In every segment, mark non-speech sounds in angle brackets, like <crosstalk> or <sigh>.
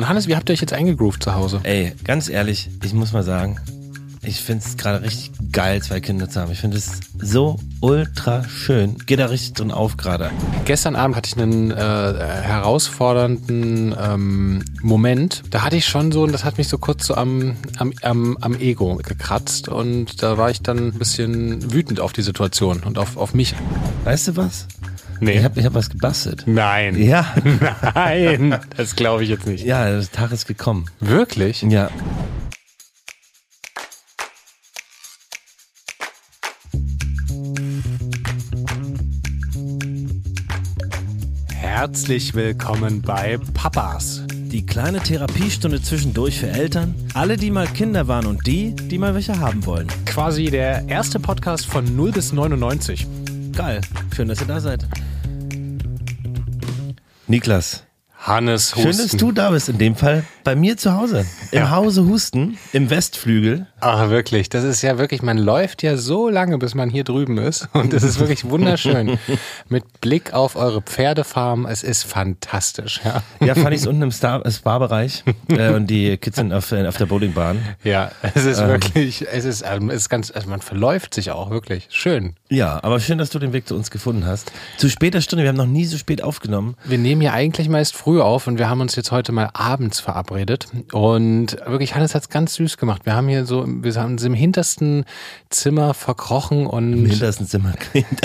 Und Hannes, wie habt ihr euch jetzt eingegroovt zu Hause? Ey, ganz ehrlich, ich muss mal sagen, ich finde es gerade richtig geil, zwei Kinder zu haben. Ich finde es so ultra schön. Geht da richtig drin auf gerade. Gestern Abend hatte ich einen äh, herausfordernden ähm, Moment. Da hatte ich schon so, und das hat mich so kurz so am, am, am, am Ego gekratzt. Und da war ich dann ein bisschen wütend auf die Situation und auf, auf mich. Weißt du was? Nee. Ich habe ich hab was gebastelt. Nein. Ja. <laughs> Nein. Das glaube ich jetzt nicht. Ja, der Tag ist gekommen. Wirklich? Ja. Herzlich willkommen bei Papas. Die kleine Therapiestunde zwischendurch für Eltern, alle, die mal Kinder waren und die, die mal welche haben wollen. Quasi der erste Podcast von 0 bis 99. Geil. Schön, dass ihr da seid. Niklas, Hannes schön, dass du da bist. In dem Fall bei mir zu Hause. Im Ja. Hause Husten, im Westflügel. Ach, wirklich. Das ist ja wirklich, man läuft ja so lange, bis man hier drüben ist. Und es ist wirklich wunderschön. <laughs> Mit Blick auf eure Pferdefarm. Es ist fantastisch. Ja, Ja, fand ich es unten im äh, Spa-Bereich. äh, und die Kids sind auf, äh, auf der Bowlingbahn. ja es ist wirklich, es ist, ähm, es ist ganz, also man verläuft sich auch wirklich. Schön. Ja, aber schön, dass du den Weg zu uns gefunden hast. Zu später Stunde, wir haben noch nie so spät aufgenommen. Wir nehmen ja eigentlich meist früh auf und wir haben uns jetzt heute mal abends verabredet. Und wirklich, Hannes hat es ganz süß gemacht. Wir haben hier so, wir haben uns im hintersten Zimmer verkrochen und Im hintersten Zimmer. <laughs>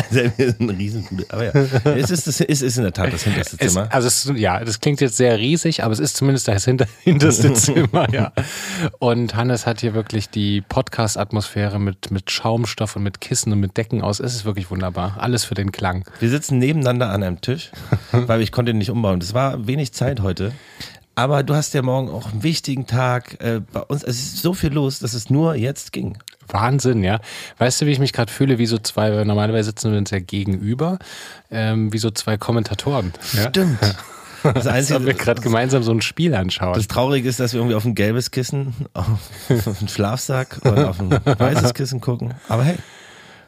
Also, wir sind eine Riesenbude. Aber ja, es ist, es ist, in der Tat das hinterste Es, Zimmer. also es, ja, das klingt jetzt sehr riesig, aber es ist zumindest das hinter, <laughs> hinterste <laughs> Zimmer, ja. Und Hannes hat hier wirklich die Podcast-Atmosphäre mit, mit Schaumstoff und mit Kissen und mit Decken aus. Es ist wirklich wunderbar. Alles für den Klang. Wir sitzen nebeneinander an einem Tisch, weil ich konnte ihn nicht umbauen. Das war wenig Zeit heute. Aber du hast ja morgen auch einen wichtigen Tag. Äh, bei uns es ist so viel los, dass es nur jetzt ging. Wahnsinn, ja. Weißt du, wie ich mich gerade fühle? Wie so zwei, weil normalerweise sitzen wir uns ja gegenüber, ähm, wie so zwei Kommentatoren. Ja? Stimmt. <laughs> Das Als ob wir Einzige, gerade gemeinsam so ein Spiel anschauen. das Traurige ist, dass wir irgendwie auf ein gelbes Kissen, auf, auf einen Schlafsack oder auf ein weißes Kissen gucken. Aber hey,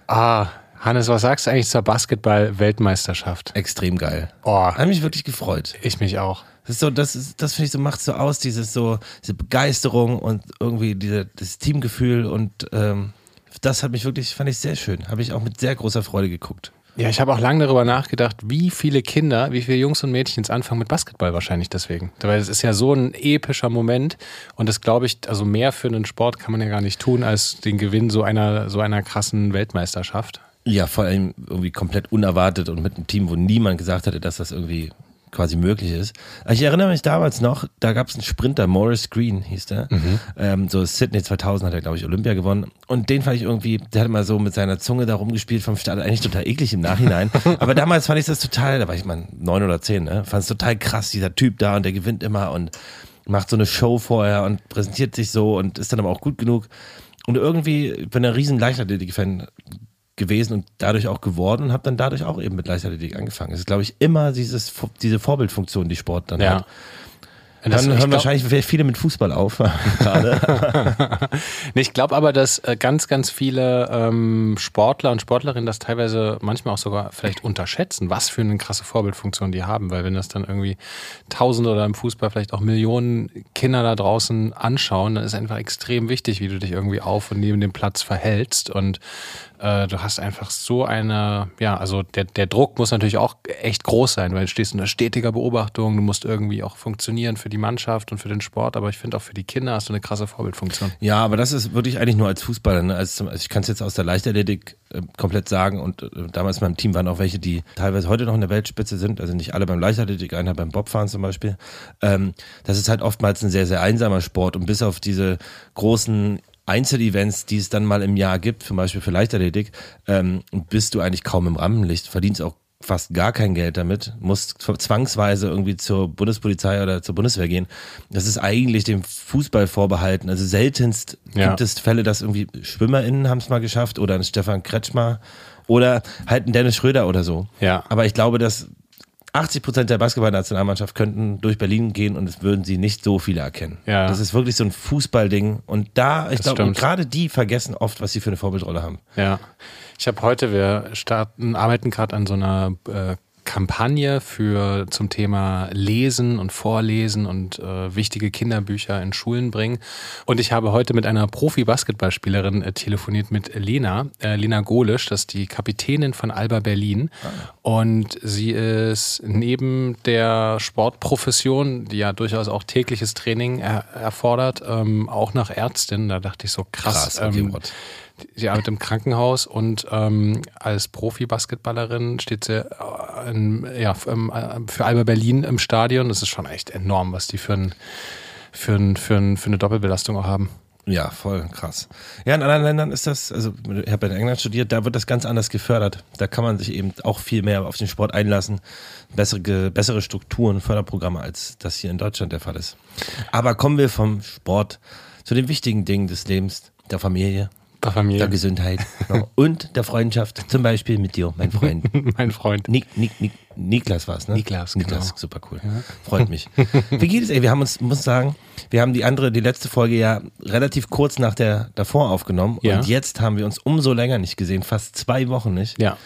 ah, Hannes, was sagst du eigentlich zur Basketball-Weltmeisterschaft? extrem geil. Oh, Hat mich wirklich gefreut. ich mich auch. Das ist so, das ist, das finde ich so, macht so aus, dieses so, diese Begeisterung und irgendwie diese, das Teamgefühl und ähm, das hat mich wirklich, fand ich sehr schön. Habe ich auch mit sehr großer Freude geguckt. Ja, ich habe auch lange darüber nachgedacht, wie viele Kinder, wie viele Jungs und Mädchen jetzt anfangen mit Basketball wahrscheinlich deswegen. Weil es ist ja so ein epischer Moment und das glaube ich, also mehr für einen Sport kann man ja gar nicht tun, als den Gewinn so einer, so einer krassen Weltmeisterschaft. Ja, vor allem irgendwie komplett unerwartet und mit einem Team, wo niemand gesagt hatte, dass das irgendwie quasi möglich ist. Also Ich erinnere mich damals noch, da gab es einen Sprinter, Morris Green hieß der. Ähm, so Sydney 2000 hat er, glaube ich, Olympia gewonnen. Und den fand ich irgendwie, der hat immer so mit seiner Zunge da rumgespielt vom Start, eigentlich total eklig im Nachhinein. <laughs> Aber damals fand ich das total, da war ich mal neun oder zehn, ne? fand es total krass, dieser Typ da und der gewinnt immer und macht so eine Show vorher und präsentiert sich so und ist dann aber auch gut genug. Und irgendwie ich bin ein riesen Leichtathletik-Fan gewesen und dadurch auch geworden und habe dann dadurch auch eben mit Leichtathletik angefangen. Es ist, glaube ich, immer dieses, diese Vorbildfunktion, die Sport dann Ja. hat. Und Dann hören glaub- wahrscheinlich viele mit Fußball auf <laughs> <laughs> Ich glaube aber, dass äh, ganz, ganz viele ähm, Sportler und Sportlerinnen das teilweise manchmal auch sogar vielleicht unterschätzen, was für eine krasse Vorbildfunktion die haben. Weil wenn das dann irgendwie Tausende oder im Fußball vielleicht auch Millionen Kinder da draußen anschauen, dann ist einfach extrem wichtig, wie du dich irgendwie auf und neben dem Platz verhältst. Und äh, du hast einfach so eine, ja, also der, der Druck muss natürlich auch echt groß sein, weil du stehst unter stetiger Beobachtung, du musst irgendwie auch funktionieren für die Mannschaft und für den Sport, aber ich finde auch für die Kinder hast du eine krasse Vorbildfunktion. ja, aber das ist wirklich eigentlich nur als Fußballer. Ne? Also, ich kann es jetzt aus der Leichtathletik äh, komplett sagen und äh, damals in meinem Team waren auch welche, die teilweise heute noch in der Weltspitze sind, also nicht alle beim Leichtathletik, einer beim Bobfahren zum Beispiel. Ähm, das ist halt oftmals ein sehr, sehr einsamer Sport und bis auf diese großen Einzelevents, die es dann mal im Jahr gibt, zum Beispiel für Leichtathletik, ähm, bist du eigentlich kaum im Rampenlicht, verdienst auch fast gar kein Geld damit, musst zwangsweise irgendwie zur Bundespolizei oder zur Bundeswehr gehen. Das ist eigentlich dem Fußball vorbehalten. Also seltenst Ja. gibt es Fälle, dass irgendwie SchwimmerInnen haben es mal geschafft oder ein Stefan Kretschmer oder halt ein Dennis Schröder oder so. Ja. Aber ich glaube, dass 80 Prozent der Basketballnationalmannschaft könnten durch Berlin gehen und es würden sie nicht so viele erkennen. Ja. Das ist wirklich so ein Fußballding. Und da, ich glaube, gerade die vergessen oft, was sie für eine Vorbildrolle haben. Ja. Ich habe heute, wir starten, arbeiten gerade an so einer äh, Kampagne für zum Thema Lesen und Vorlesen und äh, wichtige Kinderbücher in Schulen bringen. Und ich habe heute mit einer Profi-Basketballspielerin äh, telefoniert mit Lena, äh, Lena Golisch, das ist die Kapitänin von Alba Berlin. Ah. Und sie ist neben der Sportprofession, die ja durchaus auch tägliches Training er erfordert, ähm, auch nach Ärztin. Da dachte ich so krass. krass okay, ähm, Sie arbeitet im Krankenhaus und ähm, als Profi-Basketballerin steht sie äh, in, ja, äh, für Alba Berlin im Stadion. Das ist schon echt enorm, was die für, ein, für, ein, für, ein, für eine Doppelbelastung auch haben. Ja, voll krass. Ja, in anderen Ländern ist das, also ich habe in England studiert, da wird das ganz anders gefördert. Da kann man sich eben auch viel mehr auf den Sport einlassen, bessere, bessere Strukturen, Förderprogramme, als das hier in Deutschland der Fall ist. Aber kommen wir vom Sport zu den wichtigen Dingen des Lebens, der Familie, der Familie. Der Gesundheit. Genau. Und der Freundschaft. Zum Beispiel mit dir, mein Freund. <laughs> mein Freund. Nik, Nik, Nik, Niklas war es, ne? Niklas, Niklas, genau. super cool. Ja. Freut mich. <laughs> Wie geht es, ey? Wir haben uns, muss sagen, wir haben die andere, die letzte Folge ja relativ kurz nach der davor aufgenommen. Ja. Und jetzt haben wir uns umso länger nicht gesehen. Fast zwei Wochen nicht. Ja.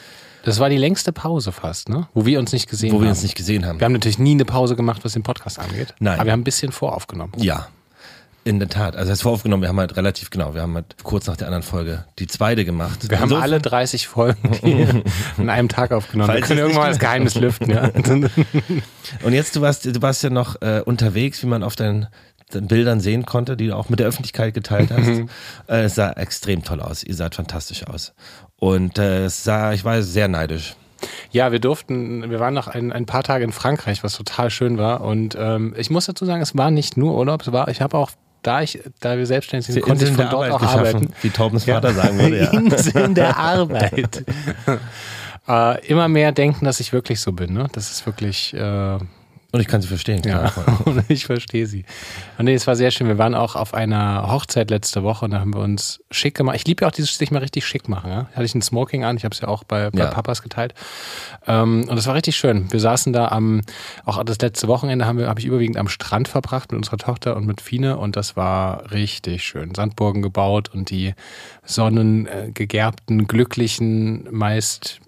Das war die längste Pause fast, ne? Wo wir uns nicht gesehen haben. Wo wir uns nicht gesehen haben. Wir haben natürlich nie eine Pause gemacht, was den Podcast angeht. Nein. Aber wir haben ein bisschen voraufgenommen. Ja, in der Tat. Also, das voraufgenommen, wir haben halt relativ genau, wir haben halt kurz nach der anderen Folge die zweite gemacht. Wir haben alle 30 Folgen <laughs> an einem Tag aufgenommen. Falls wir können irgendwann das Geheimnis lüften, ja. <laughs> Und jetzt, du warst, du warst ja noch äh, unterwegs, wie man auf deinen, deinen Bildern sehen konnte, die du auch mit der Öffentlichkeit geteilt <laughs> hast. Mhm. äh, es sah extrem toll aus. Ihr saht fantastisch aus. Und äh, es sah, ich war sehr neidisch. Ja, wir durften, wir waren noch ein, ein paar Tage in Frankreich, was total schön war. Und ähm, ich muss dazu sagen, es war nicht nur Urlaub, es war, ich habe auch da ich, da wir selbstständig sind, konnte ich von dort Arbeit auch arbeiten. Wie Taubens Vater ja. sagen würde, ja. <laughs> Inseln der Arbeit. <laughs> äh, immer mehr denken, dass ich wirklich so bin. Ne? Das ist wirklich äh, und ich kann sie verstehen. Ja, und <laughs> ich verstehe sie. Und nee, es war sehr schön. Wir waren auch auf einer Hochzeit letzte Woche und da haben wir uns schick gemacht. Ich liebe ja auch dieses sich mal richtig schick machen. Ja? Hatte ich ein Smoking an, ich habe es ja auch bei, bei ja. Papas geteilt. Ähm, und das war richtig schön. Wir saßen da am, auch das letzte Wochenende habe hab ich überwiegend am Strand verbracht mit unserer Tochter und mit Fine und das war richtig schön. Sandburgen gebaut und die sonnengegerbten, glücklichen, meist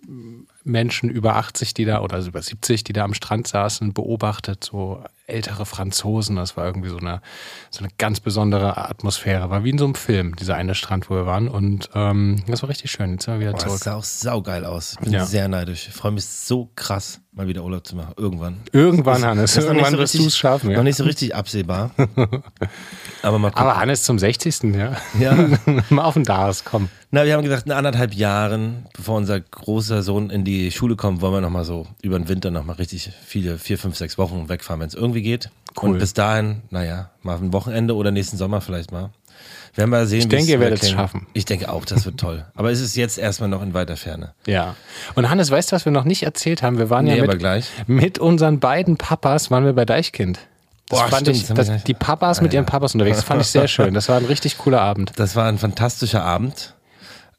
Menschen über 80, die da oder über 70, die da am Strand saßen, beobachtet, so ältere Franzosen. Das war irgendwie so eine, so eine ganz besondere Atmosphäre. War wie in so einem Film, dieser eine Strand, wo wir waren. Und ähm, das war richtig schön. Jetzt sind wir wieder Boah, zurück. Das sah auch saugeil aus. Ich bin ja. sehr neidisch. Ich freue mich so krass, mal wieder Urlaub zu machen. Irgendwann. Irgendwann, Hannes. Irgendwann so wirst du es schaffen. Ja. Noch nicht so richtig absehbar. <laughs> Aber mal gucken. Aber Hannes zum 60. Ja. ja. <laughs> mal auf den Dars, komm. Na, wir haben gesagt, in anderthalb Jahren, bevor unser großer Sohn in die Schule kommt, wollen wir nochmal so über den Winter nochmal richtig viele, vier, fünf, sechs Wochen wegfahren, wenn es irgendwie geht. Cool. Und bis dahin, naja, mal ein Wochenende oder nächsten Sommer vielleicht mal. Wir werden mal sehen, ich denke, ihr werdet es schaffen. Ich denke auch, das wird toll. Aber es ist jetzt erstmal noch in weiter Ferne. Ja. Und Hannes, weißt du, was wir noch nicht erzählt haben? Wir waren nee, ja mit, mit unseren beiden Papas waren wir bei Deichkind. Das Boah, fand stimmt, ich, das, die Papas mit ihren Papas unterwegs, das fand ich sehr schön. Das war ein richtig cooler Abend. Das war ein fantastischer Abend.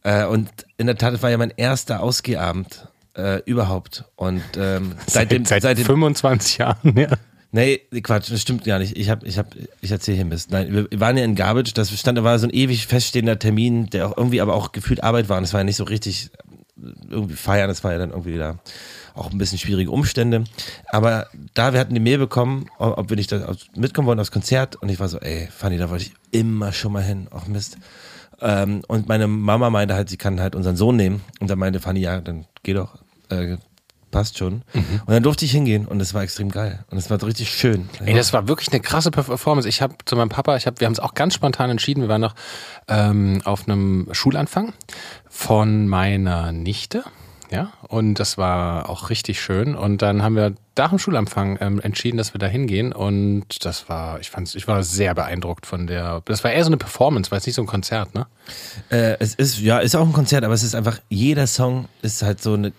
Äh, und in der Tat, es war ja mein erster Ausgehabend äh, überhaupt. Und ähm, <laughs> seitdem, seit, seit 25 Jahren, ja. Nee, Quatsch, das stimmt gar nicht. Ich hab, ich hab, ich erzähle hier Mist. Nein, wir waren ja in Garbage, das stand, da war so ein ewig feststehender Termin, der auch irgendwie aber auch gefühlt Arbeit war. Und es war ja nicht so richtig irgendwie feiern, das war ja dann irgendwie da auch ein bisschen schwierige Umstände. Aber da, wir hatten die Mail bekommen, ob wir nicht da mitkommen wollen aufs Konzert. Und ich war so, ey, Fanny, da wollte ich immer schon mal hin. Ach Mist. Ähm, und meine Mama meinte halt, sie kann halt unseren Sohn nehmen. Und dann meinte Fanny, ja, dann geh doch, äh, passt schon. Mhm. Und dann durfte ich hingehen und es war extrem geil. Und es war richtig schön. Ey, das war wirklich eine krasse Performance. Ich habe zu meinem Papa, ich hab, wir haben es auch ganz spontan entschieden. Wir waren noch ähm, auf einem Schulanfang von meiner Nichte. Ja, und das war auch richtig schön. Und dann haben wir nach dem Schulanfang ähm, entschieden, dass wir da hingehen. Und das war, ich fand ich war sehr beeindruckt von der. Das war eher so eine Performance, weil es nicht so ein Konzert, ne? Äh, es ist, ja, ist auch ein Konzert, aber es ist einfach, jeder Song ist halt so eine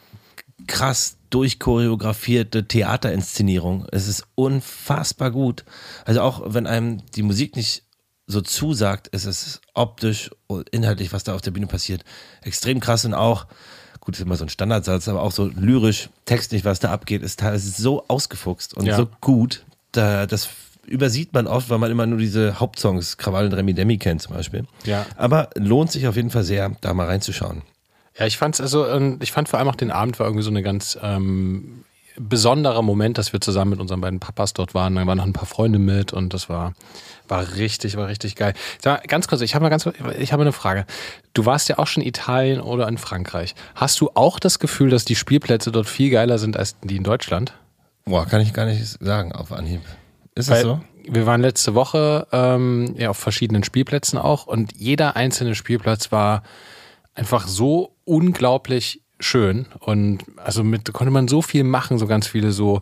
krass durchchoreografierte Theaterinszenierung. Es ist unfassbar gut. Also auch wenn einem die Musik nicht so zusagt, ist es optisch und inhaltlich, was da auf der Bühne passiert, extrem krass und auch gut, ist immer so ein Standardsatz, aber auch so lyrisch, textlich, was da abgeht, ist teilweise so ausgefuchst und ja. so gut, da, das übersieht man oft, weil man immer nur diese Hauptsongs, Krawall und Remi Demi kennt zum Beispiel. Ja. Aber lohnt sich auf jeden Fall sehr, da mal reinzuschauen. Ja, ich fand's also, ich fand vor allem auch den Abend war irgendwie so eine ganz ähm, besonderer Moment, dass wir zusammen mit unseren beiden Papas dort waren. Da waren noch ein paar Freunde mit und das war, war richtig, war richtig geil. Mal, ganz kurz, ich habe mal ganz, ich habe eine Frage. Du warst ja auch schon in Italien oder in Frankreich. Hast du auch das Gefühl, dass die Spielplätze dort viel geiler sind als die in Deutschland? Boah, kann ich gar nicht sagen auf Anhieb. Ist Weil das so? Wir waren letzte Woche ähm, ja, auf verschiedenen Spielplätzen auch und jeder einzelne Spielplatz war einfach so unglaublich schön und also mit konnte man so viel machen, so ganz viele so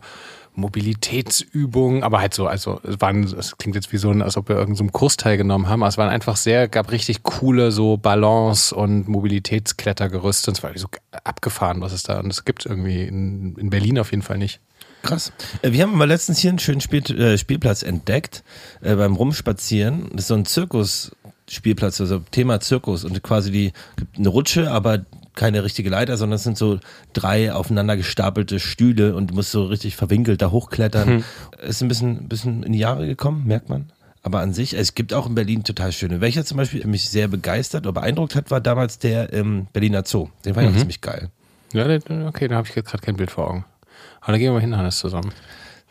Mobilitätsübungen, aber halt so, also es waren, es klingt jetzt wie so, als ob wir irgendeinem so Kurs teilgenommen haben, aber es waren einfach sehr, gab richtig coole so Balance und Mobilitätsklettergerüste und es war so abgefahren, was es da und es gibt irgendwie in, in Berlin auf jeden Fall nicht. Krass. Äh, Wir haben mal letztens hier einen schönen Spiel, äh, Spielplatz entdeckt äh, beim Rumspazieren. Das ist so ein Zirkus-Spielplatz, also Thema Zirkus und quasi die gibt eine Rutsche, aber keine richtige Leiter, sondern es sind so drei aufeinander gestapelte Stühle und du musst so richtig verwinkelt da hochklettern. Ist ein bisschen, bisschen in die Jahre gekommen, merkt man. Aber an sich, es gibt auch in Berlin total schöne. Welcher zum Beispiel mich sehr begeistert oder beeindruckt hat, war damals der im Berliner Zoo. Den fand ich auch ziemlich geil. Ja, okay, da habe ich jetzt gerade kein Bild vor Augen. Aber da gehen wir mal hin, Hannes, zusammen.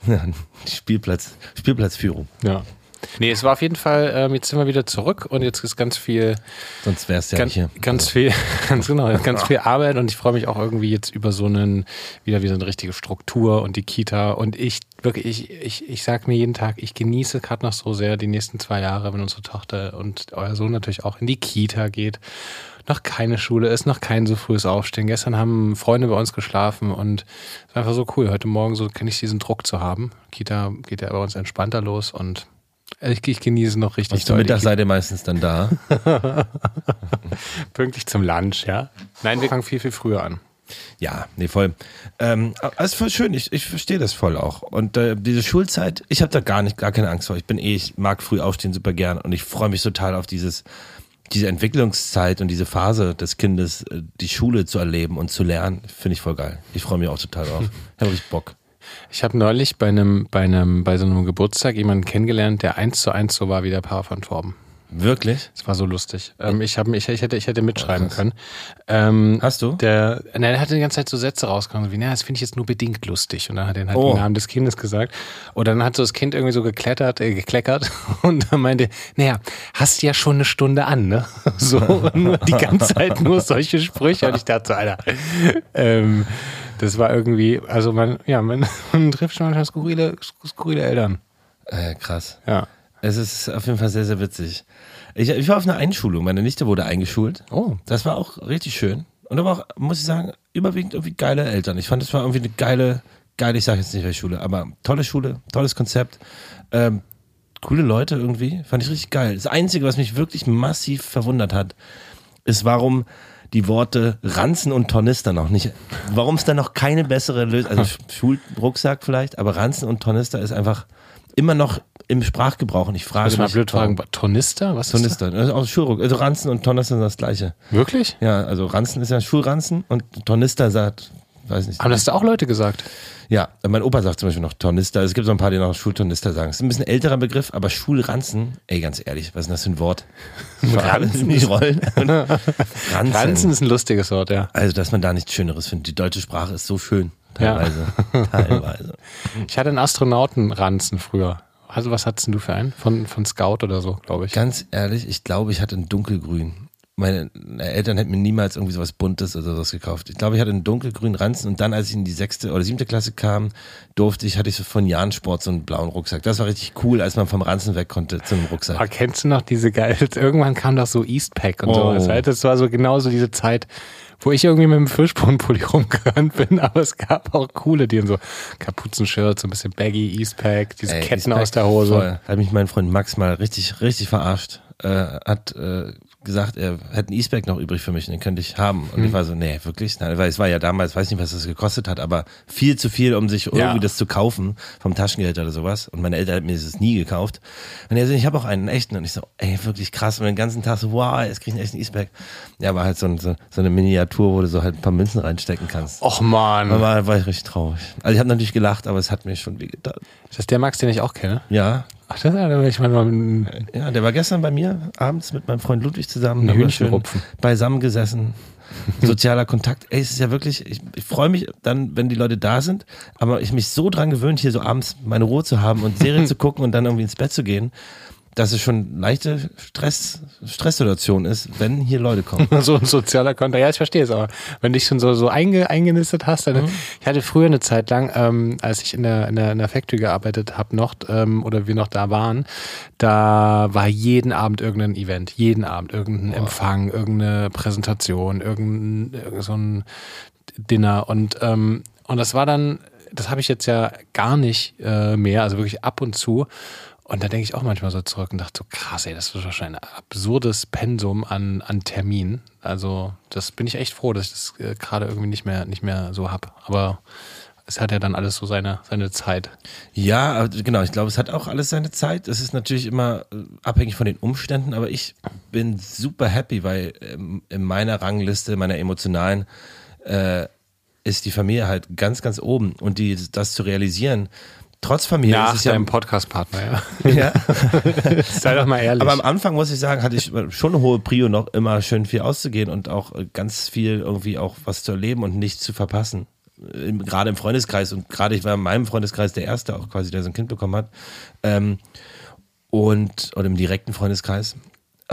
<laughs> Spielplatz, Spielplatzführung. Ja. Nee, es war auf jeden Fall, ähm, jetzt sind wir wieder zurück und jetzt ist ganz viel, Sonst wär's ja ganz, nicht hier. ganz viel, <laughs> ganz genau, ganz viel Arbeit und ich freue mich auch irgendwie jetzt über so einen, wieder wie so eine richtige Struktur und die Kita und ich wirklich, ich, ich, ich sag mir jeden Tag, ich genieße gerade noch so sehr die nächsten zwei Jahre, wenn unsere Tochter und euer Sohn natürlich auch in die Kita geht. Noch keine Schule ist, noch kein so frühes Aufstehen. Gestern haben Freunde bei uns geschlafen und es war einfach so cool. Heute Morgen so kenne ich diesen Druck zu haben. Kita geht ja bei uns entspannter los und ich, ich genieße noch richtig Und zum Mittag seid ihr meistens dann da. <laughs> Pünktlich zum Lunch, ja? Nein, wir fangen viel, viel früher an. Ja, nee, voll. Ähm, also voll schön, ich, ich verstehe das voll auch. Und äh, diese Schulzeit, ich habe da gar nicht, gar keine Angst vor. Ich bin eh, ich mag früh aufstehen super gern und ich freue mich total auf dieses, diese Entwicklungszeit und diese Phase des Kindes, äh, die Schule zu erleben und zu lernen, finde ich voll geil. Ich freue mich auch total drauf. Ich habe richtig Bock. Ich habe neulich bei einem, bei einem, bei so einem Geburtstag jemanden kennengelernt, der eins zu eins so war wie der Papa von Torben. Wirklich? Das war so lustig. Ähm, ich, hab, ich, ich, hätte, ich hätte mitschreiben können. Ähm, Hast du? Der, nein, der hatte die ganze Zeit so Sätze rausgekommen, wie, na, das finde ich jetzt nur bedingt lustig. Und dann hat er halt Oh. den Namen des Kindes gesagt. Und dann hat so das Kind irgendwie so geklettert, äh, gekleckert <laughs> und dann meinte, naja, hast ja schon eine Stunde an, ne? <laughs> So, nur die ganze Zeit nur solche Sprüche. Und ich dachte so, Alter, ähm, das war irgendwie, also man, ja, man, <laughs> man trifft schon manchmal skurrile, skurrile Eltern. Äh, krass. Ja. Es ist auf jeden Fall sehr, sehr witzig. Ich, ich war auf einer Einschulung, meine Nichte wurde eingeschult. Oh. Das war auch richtig schön. Und aber auch, muss ich sagen, überwiegend irgendwie geile Eltern. Ich fand, das war irgendwie eine geile, geile, ich sage jetzt nicht welche Schule, aber tolle Schule, tolles Konzept. Ähm, coole Leute irgendwie, fand ich richtig geil. Das Einzige, was mich wirklich massiv verwundert hat, ist, warum die Worte Ranzen und Tornister noch nicht, warum es da noch keine bessere Lösung, also <laughs> Schulrucksack vielleicht, aber Ranzen und Tornister ist einfach immer noch im Sprachgebrauch und ich frage Muss mal mich, blöd fragen. Tornister? Was ist Tornister, also Schulruck, also Ranzen und Tornister sind das gleiche. das? Wirklich? Ja, also Ranzen ist ja Schulranzen und Tornister sagt, weiß nicht. Haben das da auch Leute gesagt? Ja, mein Opa sagt zum Beispiel noch Tornister. Es gibt so ein paar, die noch Schultornister sagen. Es ist ein bisschen älterer Begriff, aber Schulranzen, ey, ganz ehrlich, was ist denn das für ein Wort? <laughs> Ranzen? Nicht rollen. <laughs> Ranzen. Ranzen ist ein lustiges Wort, ja. Also, dass man da nichts Schöneres findet. Die deutsche Sprache ist so schön. Ja. Teilweise. <laughs> Teilweise. Ich hatte einen Astronautenranzen früher. Also, was hattest du für einen? Von, von Scout oder so, glaube ich. Ganz ehrlich, ich glaube, ich hatte einen dunkelgrün. Meine Eltern hätten mir niemals irgendwie sowas Buntes oder sowas gekauft. Ich glaube, ich hatte einen dunkelgrünen Ranzen und dann, als ich in die sechste oder siebte Klasse kam, durfte ich, hatte ich so von Jahren Sport so einen blauen Rucksack. Das war richtig cool, als man vom Ranzen weg konnte zu einem Rucksack. Aber kennst du noch diese geil? <laughs> Irgendwann kam doch so Eastpack und Oh. so. Das war so genauso diese Zeit, wo ich irgendwie mit dem Fischbrunpulli <laughs> rumgerannt bin, aber es gab auch coole, die in so Kapuzenshirts, so ein bisschen baggy, Eastpack, diese Ey, Ketten Eastpack, aus der Hose. Voll. Hat mich mein Freund Max mal richtig, richtig verarscht. Äh, hat äh, gesagt, er hätte einen Eastpack noch übrig für mich den könnte ich haben. Und ich Mhm. war so, nee, wirklich? Nein, weil es war ja damals, weiß nicht, was das gekostet hat, aber viel zu viel, um sich irgendwie Ja. das zu kaufen vom Taschengeld oder sowas. Und meine Eltern haben mir das nie gekauft. Und er so, ich habe auch einen echten. Und ich so, ey, wirklich krass. Und den ganzen Tag so, wow, jetzt krieg ich einen echten Eastpack. Ja, war halt so, ein- so, so eine Miniatur, wo du so halt ein paar Münzen reinstecken kannst. Och man. Da war, war ich richtig traurig. Also ich habe natürlich gelacht, aber es hat mir schon wehgetan. Ist das der Max, den ich auch kenne? Ja, Ach, das war ich mal ein ja, der war gestern bei mir abends mit meinem Freund Ludwig zusammen. Ein Haben wir Hühnchen schön rupfen. Beisammen gesessen. sozialer Kontakt. Ey, es ist ja wirklich, ich, ich freue mich dann, wenn die Leute da sind, aber ich mich so dran gewöhnt, hier so abends meine Ruhe zu haben und Serien <laughs> zu gucken und dann irgendwie ins Bett zu gehen dass es schon leichte Stress, Stresssituation ist, wenn hier Leute kommen. <laughs> so ein sozialer Konter. Ja, ich verstehe es aber. Wenn dich schon so, so einge, eingenistet hast, dann, mhm. ich hatte früher eine Zeit lang, ähm, als ich in der, in der, in der Factory gearbeitet habe noch, ähm, oder wir noch da waren, da war jeden Abend irgendein Event, jeden Abend irgendein Boah. Empfang, irgendeine Präsentation, irgendein, irgendein so ein Dinner und, ähm, und das war dann, das habe ich jetzt ja gar nicht äh, mehr, also wirklich ab und zu. Und da denke ich auch manchmal so zurück und dachte so, krass, ey, das ist wahrscheinlich ein absurdes Pensum an, an Termin. Also, das bin ich echt froh, dass ich das äh, gerade irgendwie nicht mehr, nicht mehr so habe. Aber es hat ja dann alles so seine, seine Zeit. Ja, genau. Ich glaube, es hat auch alles seine Zeit. Es ist natürlich immer äh, abhängig von den Umständen, aber ich bin super happy, weil ähm, in meiner Rangliste, meiner emotionalen, äh, ist die Familie halt ganz, ganz oben. Und die, das zu realisieren, trotz Familie Nach ist es ja deinem Podcast-Partner, ja. <laughs> ja. <laughs> Sei doch mal ehrlich. Aber am Anfang muss ich sagen, hatte ich schon eine hohe Prio noch immer schön viel auszugehen und auch ganz viel irgendwie auch was zu erleben und nichts zu verpassen. Gerade im Freundeskreis und gerade ich war in meinem Freundeskreis der Erste auch quasi, der so ein Kind bekommen hat. Ähm, und, oder im direkten Freundeskreis.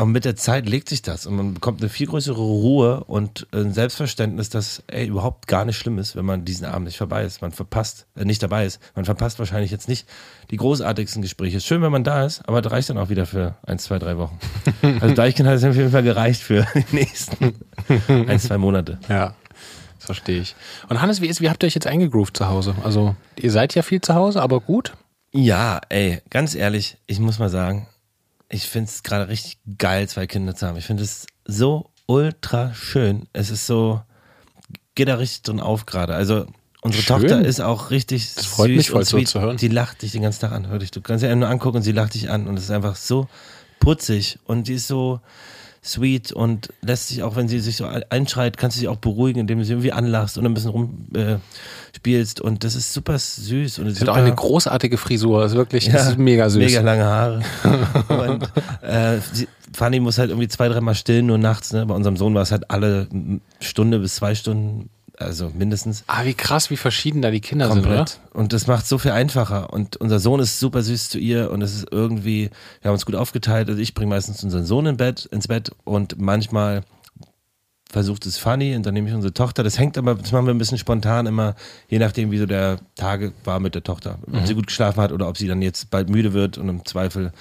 Aber mit der Zeit legt sich das und man bekommt eine viel größere Ruhe und ein Selbstverständnis, dass ey, überhaupt gar nicht schlimm ist, wenn man diesen Abend nicht vorbei ist. Man verpasst, äh, nicht dabei ist. Man verpasst wahrscheinlich jetzt nicht die großartigsten Gespräche. Ist schön, wenn man da ist, aber das reicht dann auch wieder für ein, zwei, drei Wochen. <laughs> Also Deichkind hat es auf jeden Fall gereicht für die nächsten <laughs> ein, zwei Monate. Ja. Das verstehe ich. Und Hannes, wie ist, wie habt ihr euch jetzt eingegroovt zu Hause? Also, ihr seid ja viel zu Hause, aber gut? Ja, ey, ganz ehrlich, ich muss mal sagen, ich finde es gerade richtig geil, zwei Kinder zu haben. Ich finde es so ultra schön. Es ist so, geht da richtig drin auf gerade. Also unsere schön. Tochter ist auch richtig das freut süß mich voll und sweet. So zu hören. Die lacht dich den ganzen Tag an. Hör dich, du kannst sie nur angucken und sie lacht dich an und es ist einfach so putzig und die ist so, sweet und lässt sich auch, wenn sie sich so einschreit, kannst du sie auch beruhigen, indem du sie irgendwie anlachst und ein bisschen rumspielst. Äh, und das ist super süß. Und sie hat auch eine großartige Frisur. Das ist wirklich, ja, das ist mega süß. Mega lange Haare. <laughs> und äh, sie, Fanny muss halt irgendwie zwei, dreimal stillen, nur nachts. Ne? Bei unserem Sohn war es halt alle Stunde bis zwei Stunden also mindestens. Ah, wie krass, wie verschieden da die Kinder Komplett. sind, oder? Und das macht so viel einfacher. Und unser Sohn ist super süß zu ihr und es ist irgendwie, wir haben uns gut aufgeteilt. Also ich bringe meistens unseren Sohn in Bett, ins Bett und manchmal versucht es funny und dann nehme ich unsere Tochter. Das hängt aber, das machen wir ein bisschen spontan immer, je nachdem, wie so der Tage war mit der Tochter. Ob mhm. sie gut geschlafen hat oder ob sie dann jetzt bald müde wird und im Zweifel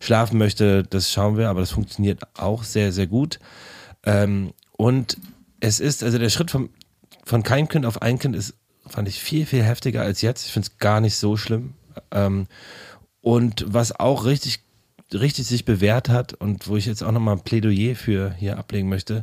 schlafen möchte, das schauen wir, aber das funktioniert auch sehr, sehr gut. Ähm, und es ist, also der Schritt vom von kein Kind auf ein Kind ist, fand ich viel, viel heftiger als jetzt. Ich finde es gar nicht so schlimm. Ähm, und was auch richtig, richtig sich bewährt hat und wo ich jetzt auch nochmal ein Plädoyer für hier ablegen möchte,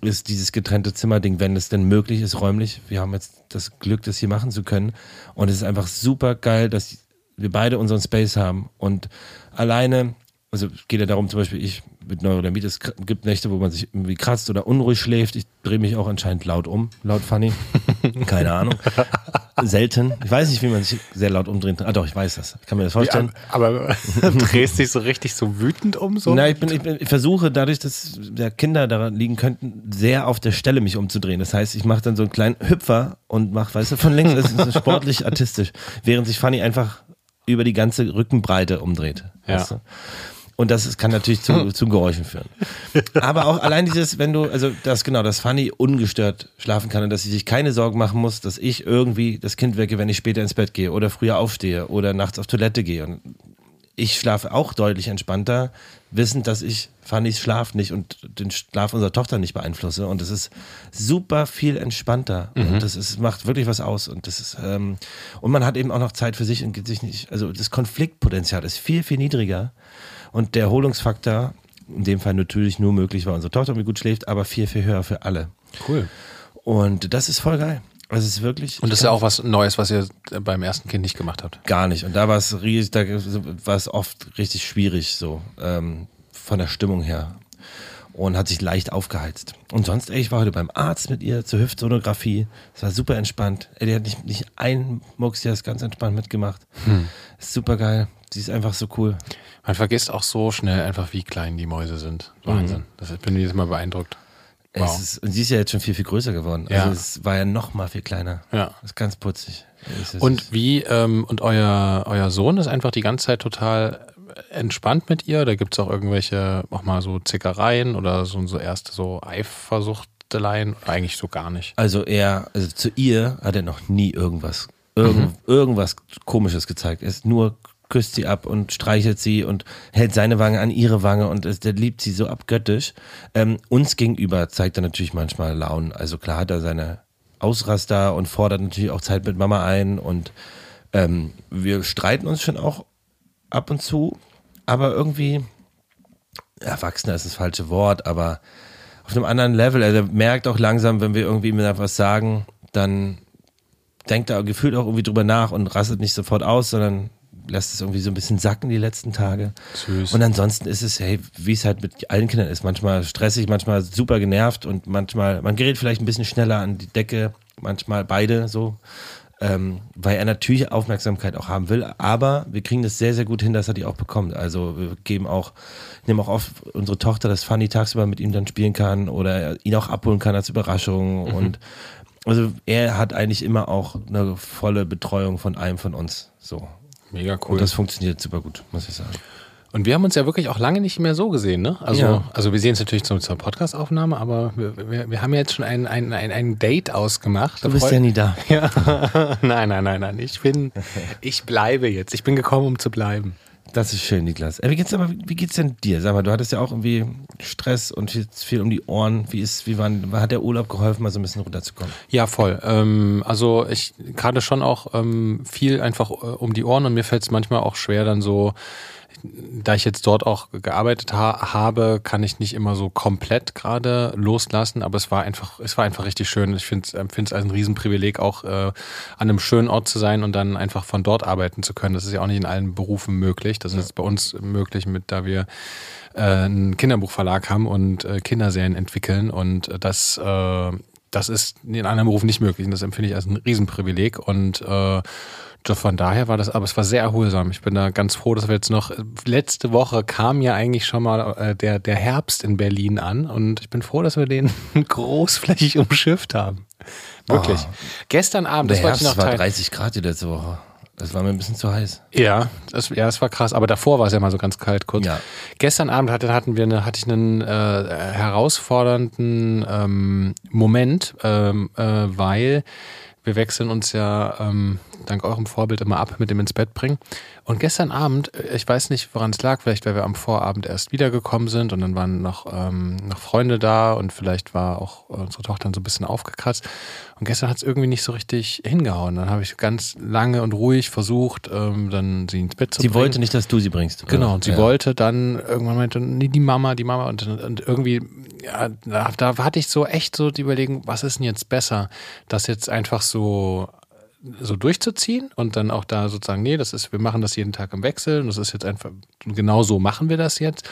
ist dieses getrennte Zimmerding, wenn es denn möglich ist, räumlich. Wir haben jetzt das Glück, das hier machen zu können. Und es ist einfach super geil, dass wir beide unseren Space haben. Und alleine, also geht ja darum, zum Beispiel, ich mit Neurodermit, es gibt Nächte, wo man sich irgendwie kratzt oder unruhig schläft. Ich drehe mich auch anscheinend laut um, laut funny. <laughs> Keine Ahnung. Selten. Ich weiß nicht, wie man sich sehr laut umdreht. Ah doch, ich weiß das. Ich kann mir das vorstellen. Ja, aber <laughs> drehst dich so richtig so wütend um? So? Nein, ich, bin, ich, bin, ich versuche dadurch, dass der Kinder daran liegen könnten, sehr auf der Stelle mich umzudrehen. Das heißt, ich mache dann so einen kleinen Hüpfer und mache, weißt du, von links, das ist so sportlich <laughs> artistisch. Während sich Fanny einfach über die ganze Rückenbreite umdreht. Ja. Weißt du? Und das ist, kann natürlich zu, <laughs> zu Geräuschen führen. Aber auch allein dieses, wenn du, also das genau, dass Fanny ungestört schlafen kann und dass sie sich keine Sorgen machen muss, dass ich irgendwie das Kind wecke, wenn ich später ins Bett gehe oder früher aufstehe oder nachts auf Toilette gehe. Und ich schlafe auch deutlich entspannter, wissend, dass ich Fannys Schlaf nicht und den Schlaf unserer Tochter nicht beeinflusse. Und es ist super viel entspannter. Mhm. Und das ist, macht wirklich was aus. Und das ist, ähm, und man hat eben auch noch Zeit für sich und geht sich nicht, also das Konfliktpotenzial ist viel, viel niedriger. Und der Erholungsfaktor, in dem Fall natürlich nur möglich, weil unsere Tochter irgendwie gut schläft, aber viel, viel höher für alle. Cool. Und das ist voll geil. Also es ist wirklich. Und das ist ja auch was Neues, was ihr beim ersten Kind nicht gemacht habt. Gar nicht. Und da war es riesig, da war es oft richtig schwierig, so ähm, von der Stimmung her. Und hat sich leicht aufgeheizt. Und sonst, ey, ich war heute beim Arzt mit ihr zur Hüftsonographie. Es war super entspannt. Ey, die hat nicht, nicht einen Mucks, die hat es ganz entspannt mitgemacht. Hm. Ist super geil. Sie ist einfach so cool. Man vergisst auch so schnell einfach, wie klein die Mäuse sind. Wahnsinn. Mhm. Das bin ich jetzt mal beeindruckt. Wow. Ist, und sie ist ja jetzt schon viel, viel größer geworden. Ja. Also es war ja noch mal viel kleiner. Ja. Das ist ganz putzig. Ist- Und wie, ähm, und euer, euer Sohn ist einfach die ganze Zeit total entspannt mit ihr? Oder gibt es auch irgendwelche, auch mal so Zickereien oder so, so erste so Eifersuchteleien? Eigentlich so gar nicht? Also er, also zu ihr hat er noch nie irgendwas, irgend, Mhm. irgendwas Komisches gezeigt. Er ist nur küsst sie ab und streichelt sie und hält seine Wange an ihre Wange und es, der liebt sie so abgöttisch. Ähm, uns gegenüber zeigt er natürlich manchmal Launen. Also klar hat er seine Ausraster und fordert natürlich auch Zeit mit Mama ein und ähm, wir streiten uns schon auch ab und zu, aber irgendwie Erwachsener ist das falsche Wort, aber auf einem anderen Level. Also er merkt auch langsam, wenn wir irgendwie ihm was sagen, dann denkt er gefühlt auch irgendwie drüber nach und rastet nicht sofort aus, sondern lässt es irgendwie so ein bisschen sacken die letzten Tage. Süß. Und ansonsten ist es, hey, wie es halt mit allen Kindern ist, manchmal stressig, manchmal super genervt und manchmal, man gerät vielleicht ein bisschen schneller an die Decke, manchmal beide so, ähm, weil er natürlich Aufmerksamkeit auch haben will, aber wir kriegen das sehr, sehr gut hin, dass er die auch bekommt. Also wir geben auch, nehmen auch oft unsere Tochter, dass Fanny tagsüber mit ihm dann spielen kann oder ihn auch abholen kann als Überraschung und also er hat eigentlich immer auch eine volle Betreuung von einem von uns. So. Mega cool. Und das funktioniert super gut, muss ich sagen. Und wir haben uns ja wirklich auch lange nicht mehr so gesehen, ne? Also, Ja. also wir sehen es natürlich zum, zur Podcast-Aufnahme, aber wir, wir, wir haben ja jetzt schon ein, ein, ein, ein Date ausgemacht. Du bist ja nie da. <laughs> Ja. nein, nein, nein, nein. Ich bin, ich bleibe jetzt. Ich bin gekommen, um zu bleiben. Das ist schön, Niklas. Äh, Wie geht's aber, wie geht's denn dir? Sag mal, du hattest ja auch irgendwie Stress und viel, viel um die Ohren. Wie ist, wie waren, hat der Urlaub geholfen, mal so ein bisschen runterzukommen? Ja, voll. Ähm, also ich gerade schon auch ähm, viel einfach äh, um die Ohren und mir fällt es manchmal auch schwer, dann so, da ich jetzt dort auch gearbeitet ha habe, kann ich nicht immer so komplett gerade loslassen, aber es war einfach, es war einfach richtig schön. Ich finde es als ein Riesenprivileg, auch äh, an einem schönen Ort zu sein und dann einfach von dort arbeiten zu können. Das ist ja auch nicht in allen Berufen möglich. Das ist bei uns möglich, mit da wir äh, einen Kinderbuchverlag haben und äh, Kinderserien entwickeln und äh, das äh, das ist in anderen Berufen nicht möglich und das empfinde ich als ein Riesenprivileg und äh, von daher war das, aber es war sehr erholsam. Ich bin da ganz froh, dass wir jetzt noch, letzte Woche kam ja eigentlich schon mal äh, der, der Herbst in Berlin an und ich bin froh, dass wir den <laughs> großflächig umschifft haben. Wirklich. Oh. Gestern Abend, Der das wollte ich Herbst noch war teilen. 30 Grad die letzte Woche. Das war mir ein bisschen zu heiß. Ja, das, ja, das war krass. Aber davor war es ja mal so ganz kalt kurz. Ja. Gestern Abend hatte, hatten wir eine, hatte ich einen äh, herausfordernden ähm, Moment, ähm, äh, weil wir wechseln uns ja ähm, dank eurem Vorbild immer ab mit dem ins Bett bringen. Und gestern Abend, äh, ich weiß nicht, woran es lag, vielleicht weil wir am Vorabend erst wiedergekommen sind und dann waren noch, ähm, noch Freunde da und vielleicht war auch unsere Tochter so ein bisschen aufgekratzt. Und gestern hat es irgendwie nicht so richtig hingehauen. Dann habe ich ganz lange und ruhig versucht, ähm, dann sie ins Bett zu Sie bringen. wollte nicht, dass du sie bringst. Genau, und sie ja. wollte dann irgendwann meinte, nee, die Mama, die Mama und, und irgendwie, ja, da, da hatte ich so echt so die Überlegung, was ist denn jetzt besser, das jetzt einfach so so durchzuziehen und dann auch da sozusagen, nee, das ist, wir machen das jeden Tag im Wechsel und das ist jetzt einfach, genau so machen wir das jetzt.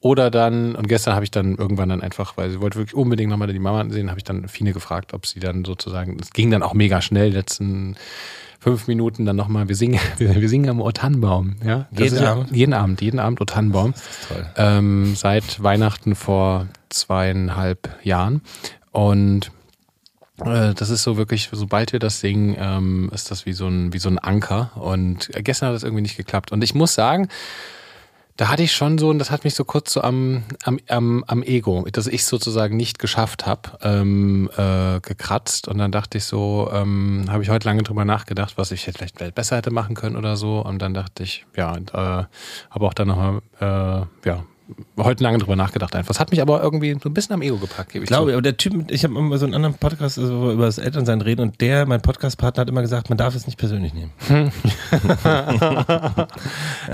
Oder dann, und gestern habe ich dann irgendwann dann einfach, weil sie wollte wirklich unbedingt nochmal die Mama sehen, habe ich dann Fine gefragt, ob sie dann sozusagen, es ging dann auch mega schnell, die letzten fünf Minuten dann nochmal, wir singen, <laughs> wir, singen am O Tannenbaum, ja. Jeden ist Abend? Jeden Abend, jeden Abend O Tannenbaum. Toll. Ähm, seit Weihnachten vor zweieinhalb Jahren. Und das ist so wirklich, sobald wir das singen, ähm, ist das wie so, ein, wie so ein Anker. Und gestern hat das irgendwie nicht geklappt. Und ich muss sagen, da hatte ich schon so, und das hat mich so kurz so am, am, am, am Ego, dass ich sozusagen nicht geschafft habe, ähm, äh, gekratzt. Und dann dachte ich so, ähm, habe ich heute lange drüber nachgedacht, was ich jetzt vielleicht besser hätte machen können oder so. Und dann dachte ich, ja, und, äh, habe auch dann nochmal, äh, ja, heute lange drüber nachgedacht einfach. Das hat mich aber irgendwie so ein bisschen am Ego gepackt, gebe ich Ich glaube, zu. aber der Typ, ich habe immer so einen anderen Podcast also, wo wir über das Elternsein reden und der, mein Podcastpartner, hat immer gesagt, man darf es nicht persönlich nehmen. <laughs>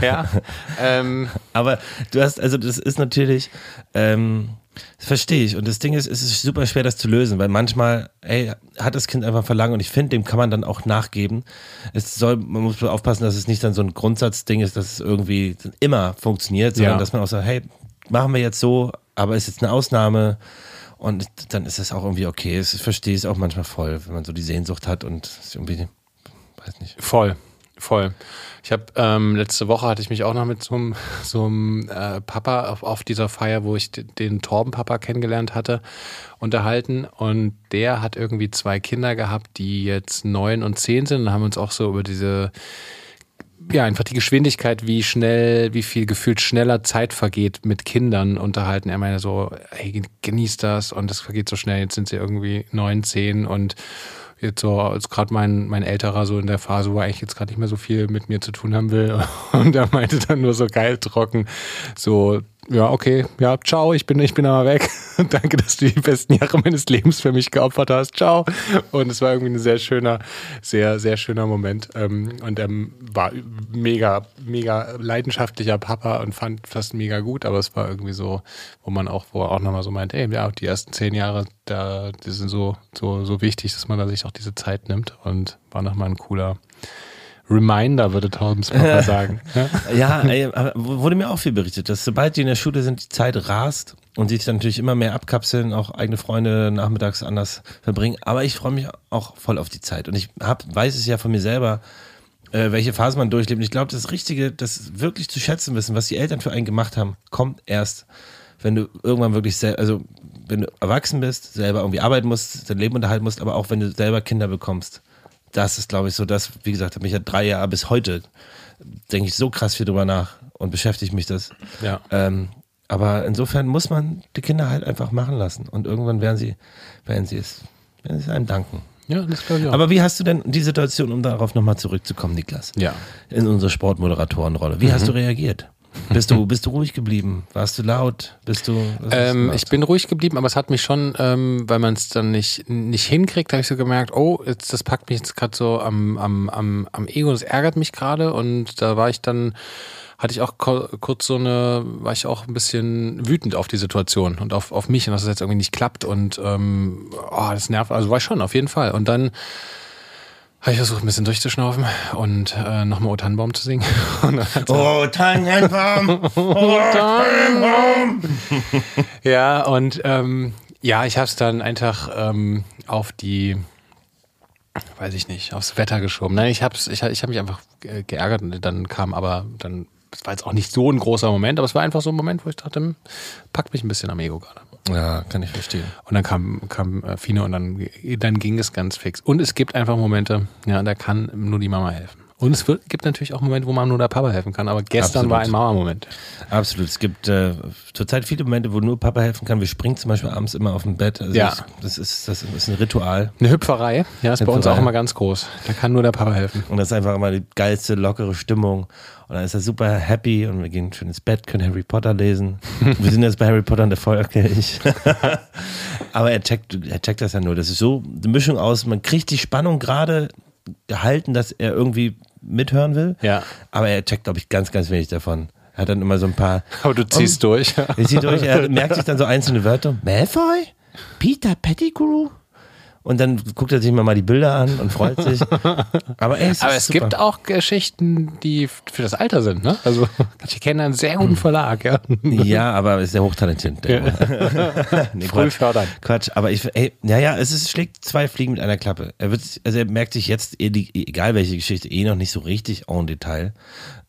Ja, ähm, Aber du hast, also das ist natürlich, ähm, das verstehe ich. Und das Ding ist, es ist super schwer, das zu lösen, weil manchmal, ey, hat das Kind einfach Verlangen und ich finde, dem kann man dann auch nachgeben. Es soll, man muss aufpassen, dass es nicht dann so ein Grundsatzding ist, dass es irgendwie immer funktioniert, sondern Ja. dass man auch sagt, hey, machen wir jetzt so, aber ist jetzt eine Ausnahme. Und dann ist es auch irgendwie okay. Es- Ich verstehe es auch manchmal voll, wenn man so die Sehnsucht hat und irgendwie, weiß nicht. Voll. Voll. Ich habe ähm, letzte Woche hatte ich mich auch noch mit so einem, <laughs> so einem äh, Papa auf, auf dieser Feier, wo ich den Torben-Papa kennengelernt hatte, unterhalten. Und der hat irgendwie zwei Kinder gehabt, die jetzt neun und zehn sind und haben uns auch so über diese ja, einfach die Geschwindigkeit, wie schnell, wie viel gefühlt schneller Zeit vergeht mit Kindern unterhalten. Er meinte so, hey, genießt das und das vergeht so schnell. Jetzt sind sie irgendwie neun, zehn und jetzt so als gerade mein, mein älterer so in der Phase, wo er eigentlich jetzt gerade nicht mehr so viel mit mir zu tun haben will. <laughs> Und er meinte dann nur so geil trocken, so, ja, okay, ja, ciao, ich bin, ich bin aber weg. <laughs> Danke, dass du die besten Jahre meines Lebens für mich geopfert hast. Ciao. Und es war irgendwie ein sehr schöner, sehr, sehr schöner Moment. Ähm, und er war mega, mega leidenschaftlicher Papa und fand das mega gut, aber es war irgendwie so, wo man auch, wo er auch nochmal so meint, ey, ja, die ersten zehn Jahre, da, die sind so, so, so wichtig, dass man da sich auch diese Zeit nimmt und war nochmal ein cooler, Reminder, würde Torbens Papa sagen. Ja, ey, wurde mir auch viel berichtet, dass sobald die in der Schule sind, die Zeit rast und sich dann natürlich immer mehr abkapseln, auch eigene Freunde nachmittags anders verbringen. Aber ich freue mich auch voll auf die Zeit. Und ich hab, weiß es ja von mir selber, äh, welche Phase man durchlebt. Und ich glaube, das Richtige, das wirklich zu schätzen wissen, was die Eltern für einen gemacht haben, kommt erst, wenn du irgendwann wirklich selber, also wenn du erwachsen bist, selber irgendwie arbeiten musst, dein Leben unterhalten musst, aber auch wenn du selber Kinder bekommst das ist, glaube ich, so das, wie gesagt, habe mich ja drei Jahre bis heute, denke ich, so krass viel drüber nach und beschäftigt mich das. Ja. Ähm, aber insofern muss man die Kinder halt einfach machen lassen und irgendwann werden sie, werden sie es, werden sie es einem danken. Ja, das glaube ich auch. Aber wie hast du denn die Situation, um darauf nochmal zurückzukommen, Niklas? Ja. In unsere Sportmoderatorenrolle. Wie mhm. hast du reagiert? Bist du, bist du ruhig geblieben? Warst du laut? Bist du? Ähm, ich bin ruhig geblieben, aber es hat mich schon, ähm, weil man es dann nicht, nicht hinkriegt, habe ich so gemerkt, oh, jetzt, das packt mich jetzt gerade so am, am, am, am Ego, das ärgert mich gerade und da war ich dann, hatte ich auch kurz so eine, war ich auch ein bisschen wütend auf die Situation und auf, auf mich und dass es jetzt irgendwie nicht klappt und ähm, oh, das nervt, also war ich schon, auf jeden Fall. Und dann habe ich versucht, ein bisschen durchzuschnaufen und äh, nochmal O Tannenbaum zu singen. <laughs> oh Tannenbaum! <laughs> Oh Tannenbaum! ja, und ähm, ja, ich habe es dann einfach ähm, auf die, weiß ich nicht, aufs Wetter geschoben. Nein, ich habe ich, ich hab mich einfach geärgert und dann kam aber, dann, es war jetzt auch nicht so ein großer Moment, aber es war einfach so ein Moment, wo ich dachte, hm, packt mich ein bisschen am Ego gerade. Ja, kann ich verstehen. Und dann kam, kam äh, Fine und dann, dann ging es ganz fix. Und es gibt einfach Momente, ja, da kann nur die Mama helfen. Und es wird, gibt natürlich auch Momente, wo man nur der Papa helfen kann. Aber gestern Absolut. war ein Mama-Moment. Absolut. Es gibt äh, zurzeit viele Momente, wo nur Papa helfen kann. Wir springen zum Beispiel abends immer auf dem Bett. Also ja. Das, das, ist, das ist ein Ritual. Eine Hüpferei. Ja, ist Hüpferei. bei uns auch immer ganz groß. Da kann nur der Papa helfen. Und das ist einfach immer die geilste, lockere Stimmung. Und dann ist er super happy und wir gehen schön ins Bett, können Harry Potter lesen. <laughs> wir sind jetzt bei Harry Potter und der Feuerkelch. <laughs> Aber er checkt, er checkt das ja nur. Das ist so eine Mischung aus, man kriegt die Spannung gerade gehalten, dass er irgendwie mithören will. Ja. Aber er checkt, glaube ich, ganz, ganz wenig davon. Er hat dann immer so ein paar. <laughs> Aber du ziehst um, durch. Er zieht durch. Er <laughs> merkt sich dann so einzelne Wörter. Malfoy? Peter Pettigrew? Und dann guckt er sich mal die Bilder an und freut <laughs> sich. Aber, ey, es, Aber es gibt auch Geschichten, die für das Alter sind. Ne? Also <laughs> ich kenne einen sehr guten Verlag. Ja, ja aber ist sehr hochtalentiert. Ja. <laughs> nee, Früh fördern. Quatsch. Aber ich, ey, naja, es ist, schlägt zwei Fliegen mit einer Klappe. Er wird, also er merkt sich jetzt, egal welche Geschichte, eh noch nicht so richtig en Detail.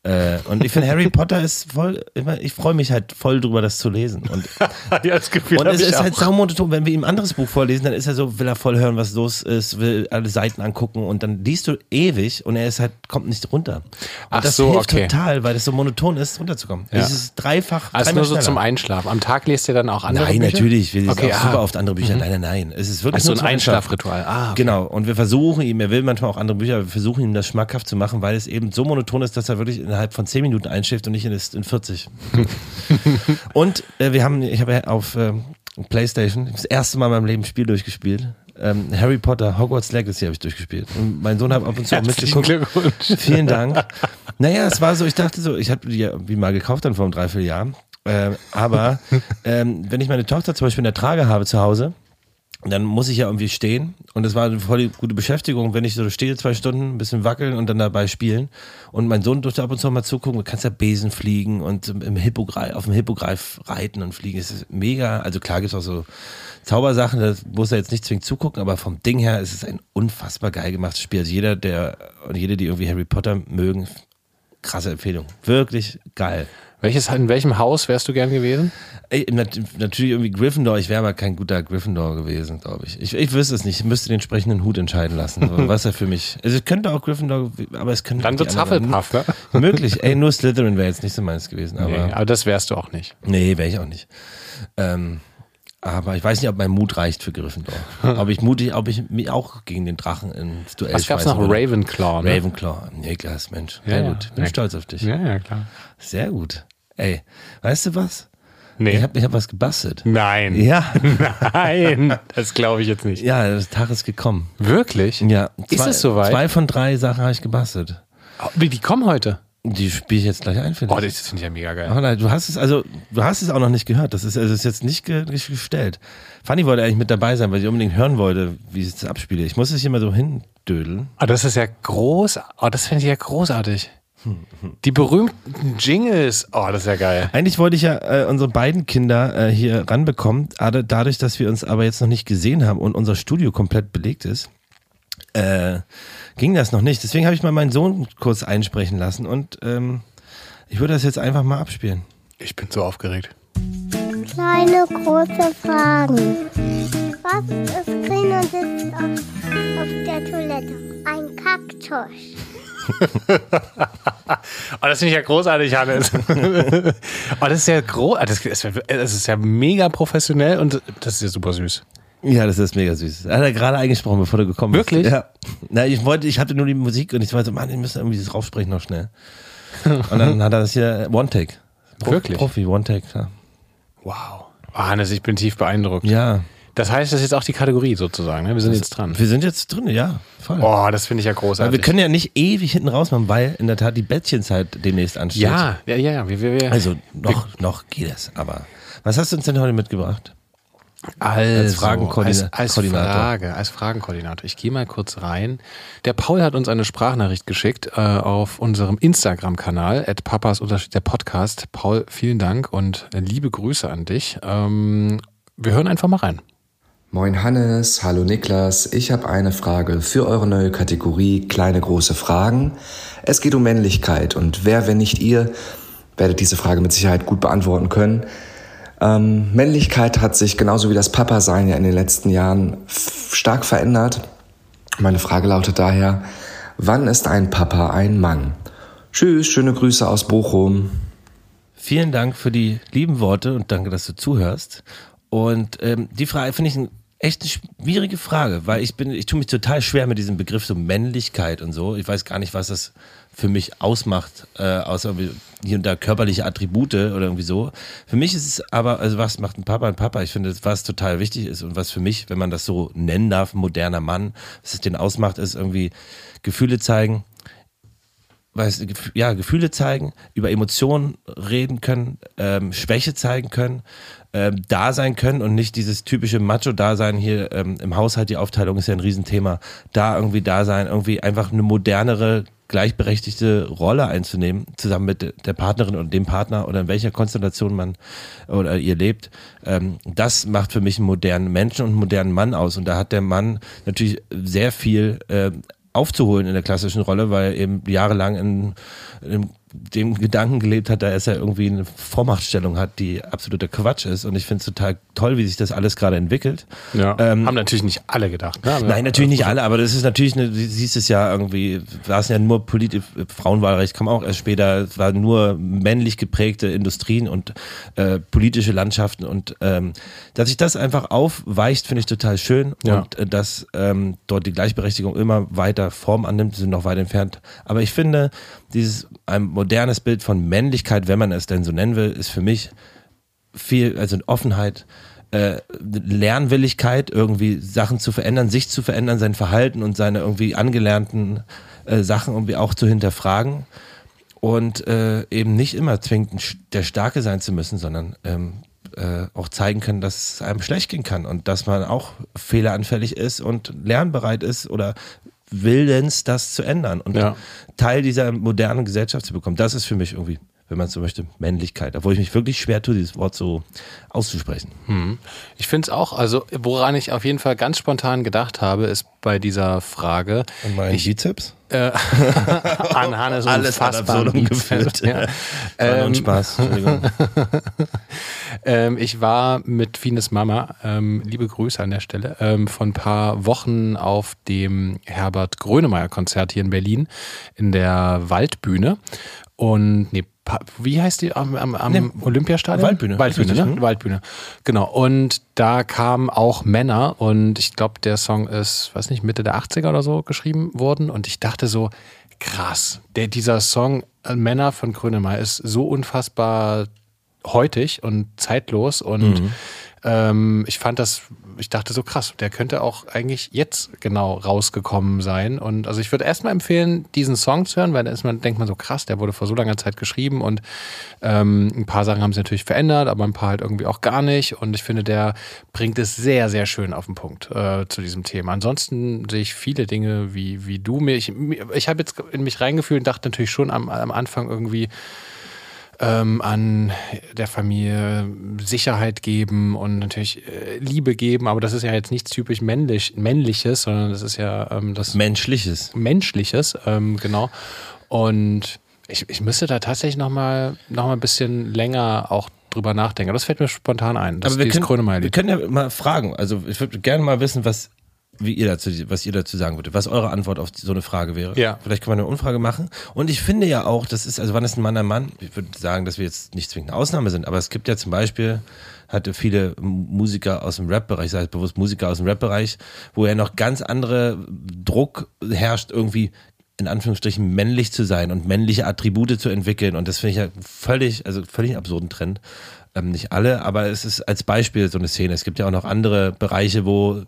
Äh, und ich finde, Harry Potter ist voll, ich freue mich halt voll drüber, das zu lesen. Und, <laughs> ja, das Gefühl und es ist halt saumonoton, wenn wir ihm ein anderes Buch vorlesen, dann ist er so, will er voll hören, was los ist, will alle Seiten angucken und dann liest du ewig und er ist halt, kommt nicht runter. Und Ach das so, hilft okay. total, weil das so monoton ist, runterzukommen. Ja. Es ist dreifach. Also nur so zum Einschlafen. Am Tag lest ihr dann auch andere Nein, Bücher? natürlich. Wir lesen Okay, auch ah. super oft andere Bücher. Mhm. Nein, nein, nein. Es ist wirklich Also nur ein. Einschlafritual. Ah, okay. Genau, und wir versuchen ihm, er will manchmal auch andere Bücher, wir versuchen ihm das schmackhaft zu machen, weil es eben so monoton ist, dass er wirklich innerhalb von 10 Minuten einschläft und nicht in, in 40. <laughs> und äh, wir haben, ich habe auf ähm, Playstation das erste Mal in meinem Leben ein Spiel durchgespielt. Ähm, Harry Potter, Hogwarts Legacy habe ich durchgespielt. Und mein Sohn hat ab und zu auch mitgeguckt. Glückwunsch. <laughs> Vielen Dank. Naja, es war so, ich dachte so, ich habe die ja wie mal gekauft dann vor einem Dreivierteljahr. Ähm, aber ähm, wenn ich meine Tochter zum Beispiel in der Trage habe zu Hause, dann muss ich ja irgendwie stehen. Und das war eine voll gute Beschäftigung, wenn ich so stehe zwei Stunden, ein bisschen wackeln und dann dabei spielen. Und mein Sohn durfte ab und zu mal zugucken, du kannst ja Besen fliegen und im Hippogreif, auf dem Hippogreif reiten und fliegen, es ist mega, also klar gibt's auch so Zaubersachen, da muss er jetzt nicht zwingend zugucken, aber vom Ding her ist es ein unfassbar geil gemachtes Spiel, also jeder, der und jede, die irgendwie Harry Potter mögen, krasse Empfehlung, wirklich geil. Welches, in welchem Haus wärst du gern gewesen? Ey, nat natürlich irgendwie Gryffindor. Ich wäre aber kein guter Gryffindor gewesen, glaube ich. ich. Ich wüsste es nicht. Ich müsste den entsprechenden Hut entscheiden lassen. <laughs> was er für mich. Also es könnte auch Gryffindor, aber es könnte. Dann wird's Hufflepuff, ne? <laughs> Möglich. Ey, nur Slytherin wäre jetzt nicht so meins gewesen. Aber, nee, aber das wärst du auch nicht. Nee, wäre ich auch nicht. Ähm, aber ich weiß nicht, ob mein Mut reicht für Gryffindor. <laughs> ob ich mutig, ob ich mich auch gegen den Drachen ins Duell Was gab's noch? Ravenclaw, ne? Ravenclaw. Niklas, Mensch. Sehr ja, gut. Bin ja. stolz auf dich. Ja, ja, klar. Sehr gut. Ey, weißt du was? Nee. Ich habe ich hab was gebastelt. Nein. Ja. <laughs> <laughs> Nein, das glaube ich jetzt nicht. Ja, der Tag ist gekommen. Wirklich? Ja. Zwei, ist es soweit? Zwei von drei Sachen habe ich gebastelt. Wie, die kommen heute? Die spiele ich jetzt gleich ein, finde ich. Oh, das finde ich ja mega geil. Oh nein, du hast es, also, du hast es auch noch nicht gehört. Das ist, also, ist jetzt nicht, ge nicht gestellt. Fanny wollte eigentlich mit dabei sein, weil sie unbedingt hören wollte, wie ich es abspiele. Ich muss es hier mal so hindödeln. Oh, das ist ja groß. Oh, das finde ich ja großartig. Die berühmten Jingles. Oh, das ist ja geil. Eigentlich wollte ich ja äh, unsere beiden Kinder äh, hier ranbekommen. Dadurch, dass wir uns aber jetzt noch nicht gesehen haben und unser Studio komplett belegt ist, äh, ging das noch nicht. Deswegen habe ich mal meinen Sohn kurz einsprechen lassen und ähm, ich würde das jetzt einfach mal abspielen. Ich bin so aufgeregt. Kleine große Fragen. Was ist grün und sitzt auf, auf der Toilette? Ein Kaktus. <laughs> oh, das finde ich ja großartig, Hannes. <laughs> oh, das ist ja großartig. Das ist ja mega professionell und das ist ja super süß. Ja, das ist mega süß. Hat er gerade eingesprochen, bevor du gekommen bist. Wirklich? Ja. Na, ich wollte, ich hatte nur die Musik und ich so, Mann, ich müssen irgendwie das raufsprechen noch schnell. Und dann hat er das hier One-Take. Wirklich? Profi, One-Take, ja. Wow. Oh, Hannes, ich bin tief beeindruckt. Ja. Das heißt, das ist jetzt auch die Kategorie sozusagen. Ne? Wir sind das, jetzt dran. Wir sind jetzt drin, ja. Voll. Oh, das finde ich ja großartig. Aber wir können ja nicht ewig hinten raus machen, weil in der Tat die Bettchenzeit demnächst ansteht. Ja, ja, ja. Wir, wir, wir, also noch, noch geht es. Aber was hast du uns denn heute mitgebracht? Also, als Fragenkoordinator. Als, als, Frage, als Fragenkoordinator. Ich gehe mal kurz rein. Der Paul hat uns eine Sprachnachricht geschickt äh, auf unserem Instagram-Kanal, at papas der Podcast. Paul, vielen Dank und liebe Grüße an dich. Ähm, wir hören einfach mal rein. Moin Hannes, hallo Niklas. Ich habe eine Frage für eure neue Kategorie Kleine große Fragen. Es geht um Männlichkeit und wer, wenn nicht ihr, werdet diese Frage mit Sicherheit gut beantworten können. Ähm, Männlichkeit hat sich genauso wie das Papa-Sein ja in den letzten Jahren stark verändert. Meine Frage lautet daher, wann ist ein Papa ein Mann? Tschüss, schöne Grüße aus Bochum. Vielen Dank für die lieben Worte und danke, dass du zuhörst. Und ähm, die Frage finde ich ein echt eine schwierige Frage, weil ich bin, ich tue mich total schwer mit diesem Begriff so Männlichkeit und so. Ich weiß gar nicht, was das für mich ausmacht, äh, außer hier und da körperliche Attribute oder irgendwie so. Für mich ist es aber, also was macht ein Papa ein Papa? Ich finde, was total wichtig ist und was für mich, wenn man das so nennen darf, moderner Mann, was es den ausmacht, ist irgendwie Gefühle zeigen, weiß, ja, Gefühle zeigen, über Emotionen reden können, ähm, Schwäche zeigen können, ähm, da sein können und nicht dieses typische Macho-Dasein hier ähm, im Haushalt, die Aufteilung ist ja ein Riesenthema, da irgendwie da sein, irgendwie einfach eine modernere, gleichberechtigte Rolle einzunehmen, zusammen mit der Partnerin und dem Partner oder in welcher Konstellation man oder ihr lebt. Ähm, das macht für mich einen modernen Menschen und einen modernen Mann aus. Und da hat der Mann natürlich sehr viel äh, aufzuholen in der klassischen Rolle, weil er eben jahrelang in, in dem Gedanken gelebt hat, dass er irgendwie eine Vormachtstellung hat, die absoluter Quatsch ist. Und ich finde es total toll, wie sich das alles gerade entwickelt. Ja, ähm, haben natürlich nicht alle gedacht. Ne? Nein, natürlich nicht alle, aber das ist natürlich, eine, du siehst es ja irgendwie, war es ja nur politisch, Frauenwahlrecht kam auch erst später, es waren nur männlich geprägte Industrien und äh, politische Landschaften. Und ähm, dass sich das einfach aufweicht, finde ich total schön. Ja. Und äh, dass ähm, dort die Gleichberechtigung immer weiter Form annimmt, sind noch weit entfernt. Aber ich finde, dieses ein modernes Bild von Männlichkeit, wenn man es denn so nennen will, ist für mich viel, also Offenheit, äh, Lernwilligkeit, irgendwie Sachen zu verändern, sich zu verändern, sein Verhalten und seine irgendwie angelernten äh, Sachen irgendwie auch zu hinterfragen und äh, eben nicht immer zwingend der Starke sein zu müssen, sondern ähm, äh, auch zeigen können, dass es einem schlecht gehen kann und dass man auch fehleranfällig ist und lernbereit ist oder willens, das zu ändern und Ja. Teil dieser modernen Gesellschaft zu bekommen. Das ist für mich irgendwie, wenn man so möchte, Männlichkeit. Obwohl ich mich wirklich schwer tue, dieses Wort so auszusprechen. Ich finde es auch, also woran ich auf jeden Fall ganz spontan gedacht habe, ist bei dieser Frage Und mein Bizeps? Äh, <laughs> an Hannes Alles unfassbaren absurdum geführt. Ja. Ähm, Spaß. <laughs> Ähm, ich war mit Fines Mama, ähm, liebe Grüße an der Stelle, ähm, vor ein paar Wochen auf dem Herbert Grönemeyer Konzert hier in Berlin in der Waldbühne. Und nee, wie heißt die am, am, am Nee, Olympiastadion? Waldbühne, Waldbühne, ist richtig, ne? hm? Waldbühne. Genau. Und da kamen auch Männer und ich glaube, der Song ist, weiß nicht, Mitte der 80er oder so geschrieben worden. Und ich dachte so, krass, der, dieser Song äh, Männer von Grönemeyer ist so unfassbar heutig und zeitlos und ähm, ich fand das, ich dachte so krass, der könnte auch eigentlich jetzt genau rausgekommen sein. Und also ich würde erstmal empfehlen, diesen Song zu hören, weil da ist man, denkt man so krass, der wurde vor so langer Zeit geschrieben und ähm, ein paar Sachen haben sich natürlich verändert, aber ein paar halt irgendwie auch gar nicht. Und ich finde, der bringt es sehr, sehr schön auf den Punkt äh, zu diesem Thema. Ansonsten sehe ich viele Dinge wie, wie du mir, ich, ich habe jetzt in mich reingefühlt und dachte natürlich schon am, am Anfang irgendwie, ähm, an der Familie Sicherheit geben und natürlich äh, Liebe geben, aber das ist ja jetzt nichts typisch männlich, männliches, sondern das ist ja ähm, das Menschliches. Menschliches, ähm, genau. Und ich, ich müsste da tatsächlich nochmal noch mal ein bisschen länger auch drüber nachdenken. Das fällt mir spontan ein. Das Aber wir können, wir können ja mal fragen. Also ich würde gerne mal wissen, was wie ihr dazu, was ihr dazu sagen würdet, was eure Antwort auf so eine Frage wäre. Ja. Vielleicht kann man eine Umfrage machen. Und ich finde ja auch, das ist, also wann ist ein Mann ein Mann? Ich würde sagen, dass wir jetzt nicht zwingend eine Ausnahme sind, aber es gibt ja zum Beispiel, hatte viele Musiker aus dem Rap-Bereich, sei es bewusst Musiker aus dem Rap-Bereich, wo ja noch ganz andere Druck herrscht, irgendwie in Anführungsstrichen männlich zu sein und männliche Attribute zu entwickeln. Und das finde ich ja völlig, also völlig absurden Trend. Ähm, nicht alle, aber es ist als Beispiel so eine Szene. Es gibt ja auch noch andere Bereiche, wo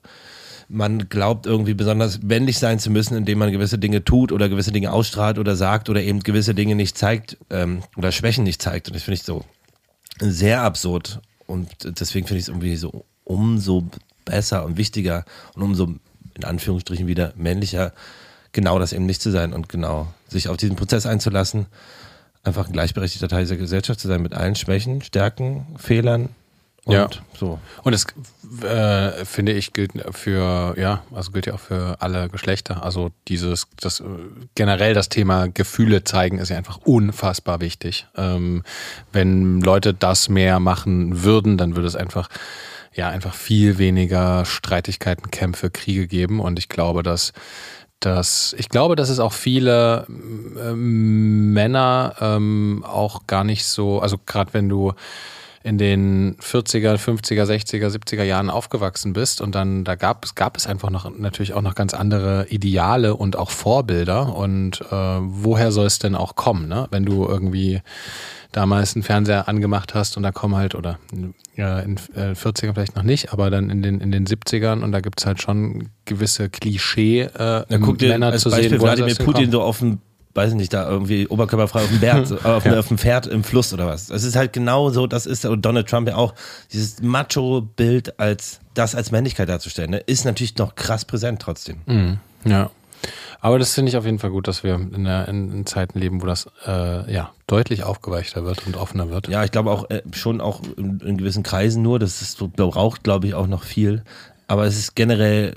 man glaubt, irgendwie besonders männlich sein zu müssen, indem man gewisse Dinge tut oder gewisse Dinge ausstrahlt oder sagt oder eben gewisse Dinge nicht zeigt ähm, oder Schwächen nicht zeigt. Und das finde ich so sehr absurd. Und deswegen finde ich es irgendwie so umso besser und wichtiger und umso in Anführungsstrichen wieder männlicher, genau das eben nicht zu sein und genau sich auf diesen Prozess einzulassen, einfach ein gleichberechtigter Teil dieser Gesellschaft zu sein mit allen Schwächen, Stärken, Fehlern und Ja. so. Und das äh, finde ich gilt für ja, also gilt ja auch für alle Geschlechter. Also dieses, das äh, generell das Thema Gefühle zeigen ist ja einfach unfassbar wichtig. Ähm, wenn Leute das mehr machen würden, dann würde es einfach ja einfach viel weniger Streitigkeiten, Kämpfe, Kriege geben. Und ich glaube, dass dass ich glaube, dass es auch viele ähm, Männer ähm, auch gar nicht so, also gerade wenn du in den 40er, 50er, 60er, 70er Jahren aufgewachsen bist und dann da gab es gab es einfach noch natürlich auch noch ganz andere Ideale und auch Vorbilder und äh, woher soll es denn auch kommen, ne? Wenn du irgendwie damals einen Fernseher angemacht hast und da kommen halt oder ja, in äh, 40ern vielleicht noch nicht, aber dann in den in den 70ern und da gibt's halt schon gewisse Klischee äh, Ja, guck dir Männer als zu Beispiel sehen, Wladimir Putin so auf dem, weiß ich nicht, da irgendwie oberkörperfrei auf dem Berg, <laughs> so, auf, Ja. auf dem Pferd im Fluss oder was. Es ist halt genau so, das ist, und Donald Trump ja auch, dieses Macho-Bild als, das als Männlichkeit darzustellen, ne, ist natürlich noch krass präsent trotzdem. Mhm. Ja. Aber das finde ich auf jeden Fall gut, dass wir in, der, in, in Zeiten leben, wo das äh, ja deutlich aufgeweichter wird und offener wird. Ja, ich glaube auch, äh, schon auch in, in gewissen Kreisen nur, das ist, braucht, glaube ich, auch noch viel. Aber es ist generell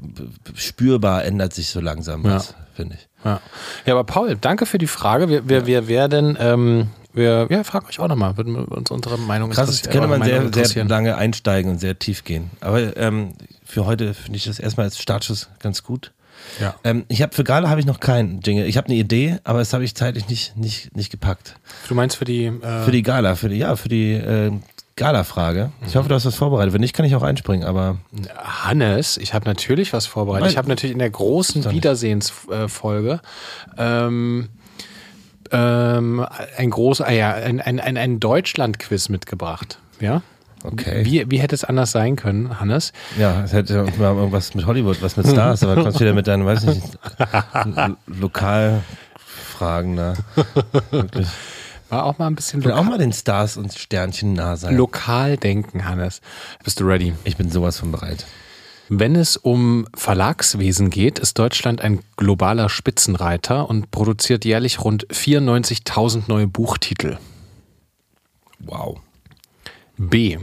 spürbar, ändert sich so langsam was, finde ich. Ja. ja, aber Paul, danke für die Frage. Wir, wir, wir werden, ähm, wir, ja, frag euch auch nochmal, würden wir uns unsere Meinung Krass, das interessieren- könnte eure man sehr, sehr lange einsteigen und sehr tief gehen. Aber ähm, für heute finde ich das erstmal als Startschuss ganz gut. Ja. Ähm, ich habe für Gala habe ich noch keinen Jingle. Ich habe eine Idee, aber das habe ich zeitlich nicht, nicht, nicht gepackt. Du meinst für die, äh, Für die Gala, für die, ja, für die äh, Gala-Frage. Ich hoffe, du hast was vorbereitet. Wenn nicht, kann ich auch einspringen, aber Hannes, ich habe natürlich was vorbereitet. Nein. Ich habe natürlich in der großen. Wiedersehensfolge ähm, ähm, ein groß, ah ja, ein, ein, ein, ein Deutschland-Quiz mitgebracht. Ja? okay. Wie, wie hätte es anders sein können, Hannes? Ja, es hätte irgendwas mit Hollywood, was mit Stars, aber du kommst wieder mit deinen, weiß ich nicht, <laughs> Lo- Lokalfragen da. Wirklich. War auch mal ein bisschen Ich will auch lokal, mal den Stars und Sternchen nah sein. lokal denken, Hannes. Bist du ready? ich bin sowas von bereit. Wenn es um Verlagswesen geht, ist Deutschland ein globaler Spitzenreiter und produziert jährlich rund 94.000 neue Buchtitel. Wow. B.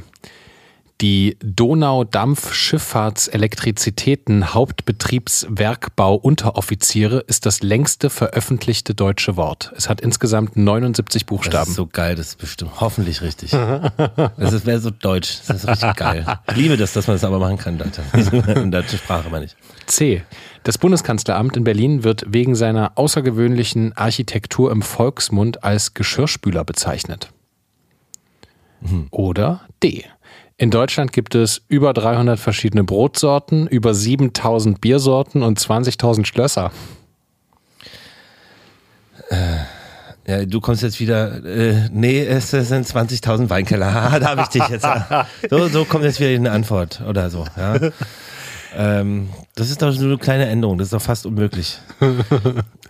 Die Donaudampfschifffahrtselektrizitäten Hauptbetriebswerkbau Unteroffiziere ist das längste veröffentlichte deutsche Wort. Es hat insgesamt 79 Das Buchstaben. ist so geil, das ist bestimmt hoffentlich richtig. Das wäre so deutsch. Das ist richtig geil. Ich liebe das, dass man das aber machen kann. In deutscher Sprache meine ich. C. Das Bundeskanzleramt in Berlin wird wegen seiner außergewöhnlichen Architektur im Volksmund als Geschirrspüler bezeichnet. Oder D. In Deutschland gibt es über 300 verschiedene Brotsorten, über 7000 Biersorten und 20.000 Schlösser. Ja, du kommst jetzt wieder, äh, nee, es sind 20.000 Weinkeller. Haha, <laughs> da habe ich dich jetzt. So, so kommt jetzt wieder eine Antwort oder so. Ja. Ähm, das ist doch so eine kleine Änderung, das ist doch fast unmöglich. <laughs>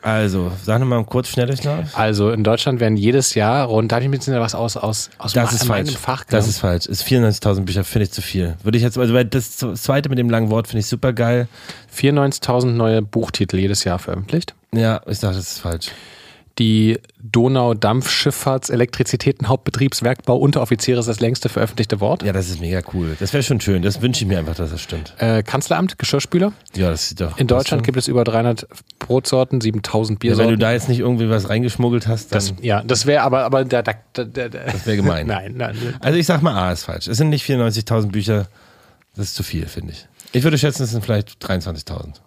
Also, sag nochmal kurz Schnelldurchlauf. Also in Deutschland werden jedes Jahr rund, da habe ich mir jetzt was aus, aus, aus Das ist meinem falsch. Fach das genommen. ist falsch. Ist 94.000 Bücher, finde ich zu viel. Würde ich jetzt, also das zweite mit dem langen Wort finde ich super geil. 94.000 neue Buchtitel jedes Jahr veröffentlicht. Ja, ich sage, das ist falsch. Die Donau-Dampfschifffahrts-Elektrizitäten-Hauptbetriebswerkbau Unteroffiziere ist das längste veröffentlichte Wort. Ja, das ist mega cool. Das wäre schon schön. Das wünsche ich mir einfach, dass das stimmt. Äh, Kanzleramt, Geschirrspüler. Ja, das ist doch. In Deutschland das gibt es über 300 Brotsorten, 7000 ja, Wenn Biersorten. du da jetzt nicht irgendwie was reingeschmuggelt hast, dann. das, ja, das wäre aber, aber da, da, da, da, Das wäre gemein. <laughs> Nein, nein. Also ich sag mal, A ist falsch. Es sind nicht 94.000 Bücher. Das ist zu viel, finde ich. Ich würde schätzen, es sind vielleicht 23.000.